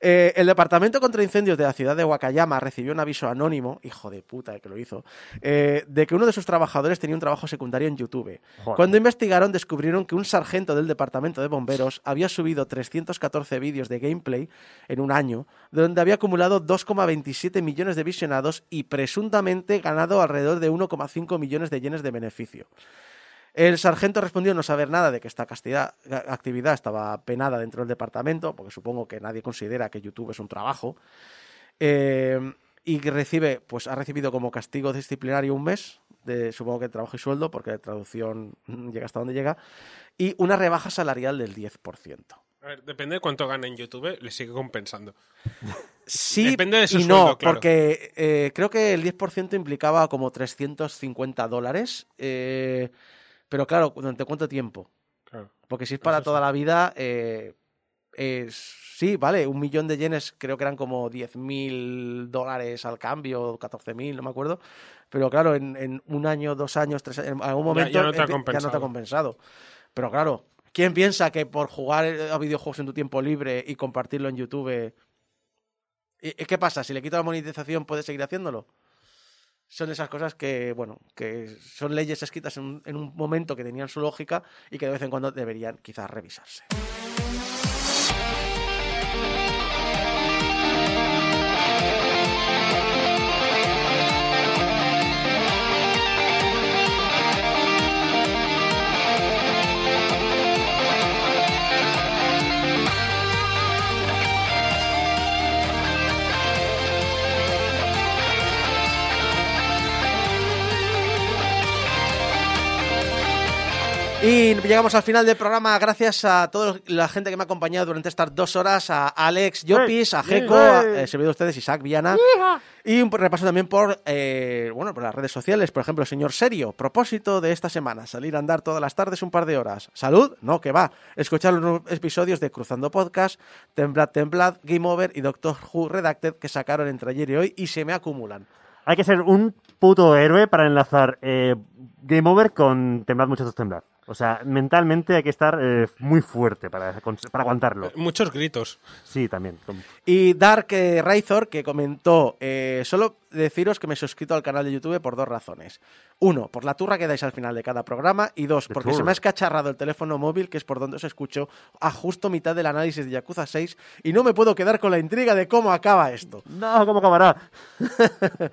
Eh, el Departamento contra Incendios de la ciudad de Wakayama recibió un aviso anónimo, hijo de puta que lo hizo, eh, de que uno de sus trabajadores tenía un trabajo secundario en YouTube. Joder. Cuando investigaron, descubrieron que un sargento del Departamento de Bomberos había subido 314 vídeos de gameplay en un año, donde había acumulado 2,27 millones de visionados y presuntamente ganado alrededor de 1,5 millones de yenes de beneficio. El sargento respondió no saber nada de que esta castidad- actividad estaba penada dentro del departamento, porque supongo que nadie considera que YouTube es un trabajo. Eh, y que recibe, pues ha recibido como castigo disciplinario un mes, de, supongo que trabajo y sueldo, porque la traducción llega hasta donde llega, y una rebaja salarial del 10%. A ver, depende de cuánto gane en YouTube, le sigue compensando. Sí Depende de su y no, sueldo, claro. porque eh, creo que el 10% implicaba como 350 dólares, eh, pero claro, ¿durante cuánto tiempo? Claro. Porque si es para Eso sí. toda la vida, eh, sí, vale, un millón de yenes creo que eran como 10.000 dólares al cambio, 14.000, no me acuerdo. Pero claro, en, en un año, dos años, tres años, en algún momento ya no te ha ya no te compensado. ha compensado. Pero claro, ¿quién piensa que por jugar eh, a videojuegos en tu tiempo libre y compartirlo en YouTube... ¿y- y ¿Qué pasa? Si le quito la monetización, ¿puedes seguir haciéndolo? Son esas cosas que, bueno, que son leyes escritas en en un momento que tenían su lógica y que de vez en cuando deberían quizás revisarse. Y llegamos al final del programa. Gracias a toda la gente que me ha acompañado durante estas dos horas: a Alex Llopis, a Jeco, a, eh, servidor de ustedes, Isaac Viana. Y un repaso también por, eh, bueno, por las redes sociales. Por ejemplo, señor Serio, propósito de esta semana: salir a andar todas las tardes un par de horas. ¿Salud? No, que va. Escuchar los nuevos episodios de Cruzando Podcast, Temblad, Temblad, Game Over y Doctor Who Redacted que sacaron entre ayer y hoy y se me acumulan. Hay que ser un puto héroe para enlazar eh, Game Over con Temblad Muchachos Temblad. O sea, mentalmente hay que estar eh, muy fuerte para, para aguantarlo. Muchos gritos. Sí, también. Y Dark eh, que comentó, eh, solo deciros que me he suscrito al canal de YouTube por dos razones. Uno, por la turra que dais al final de cada programa. Y dos, The porque tour. se me ha escacharrado el teléfono móvil, que es por donde os escucho, a justo mitad del análisis de Yakuza 6. Y no me puedo quedar con la intriga de cómo acaba esto. No, ¿cómo acabará? <laughs>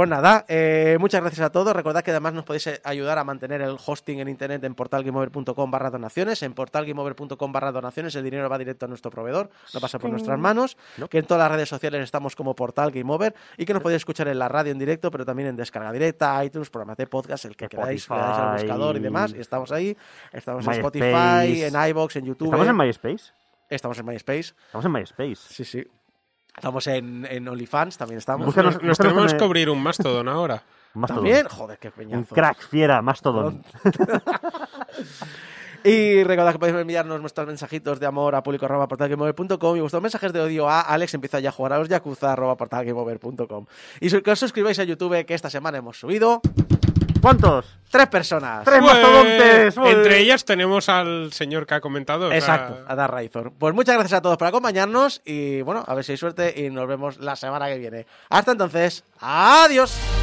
Pues nada, eh, muchas gracias a todos. Recordad que además nos podéis eh, ayudar a mantener el hosting en internet en portalgameover.com barra donaciones. En portalgameover.com barra donaciones el dinero va directo a nuestro proveedor, no pasa por nuestras manos. Que en todas las redes sociales estamos como Portal Game Over y que nos podéis escuchar en la radio en directo, pero también en descarga directa, iTunes, programas de podcast, el que queráis, le dais al buscador y demás. Y estamos ahí. Estamos en. Spotify, en iBox, en YouTube. ¿Estamos en MySpace? Estamos en MySpace. Estamos en MySpace. Sí, sí. Estamos en, en OnlyFans, también estamos. Nos, nos búscanos tenemos en que abrir un Mastodon ahora. Mastodon. También, joder, qué Un peñazo. crack, fiera, Mastodon. <laughs> Y recordad que podéis enviarnos vuestros mensajitos de amor a público.portalgameover.com y vuestros mensajes de odio a Alex empieza ya a jugar a los Yakuza arroba portalgameover.com. Y que os suscribáis a YouTube que esta semana hemos subido ¿Cuántos? tres personas. ¡Tres Pues, mastodontes! ¡Ué! Entre ellas tenemos al señor que ha comentado. o sea, Exacto, a dar Razor. Pues muchas gracias a todos por acompañarnos y bueno, a ver si hay suerte y nos vemos la semana que viene. Hasta entonces, adiós.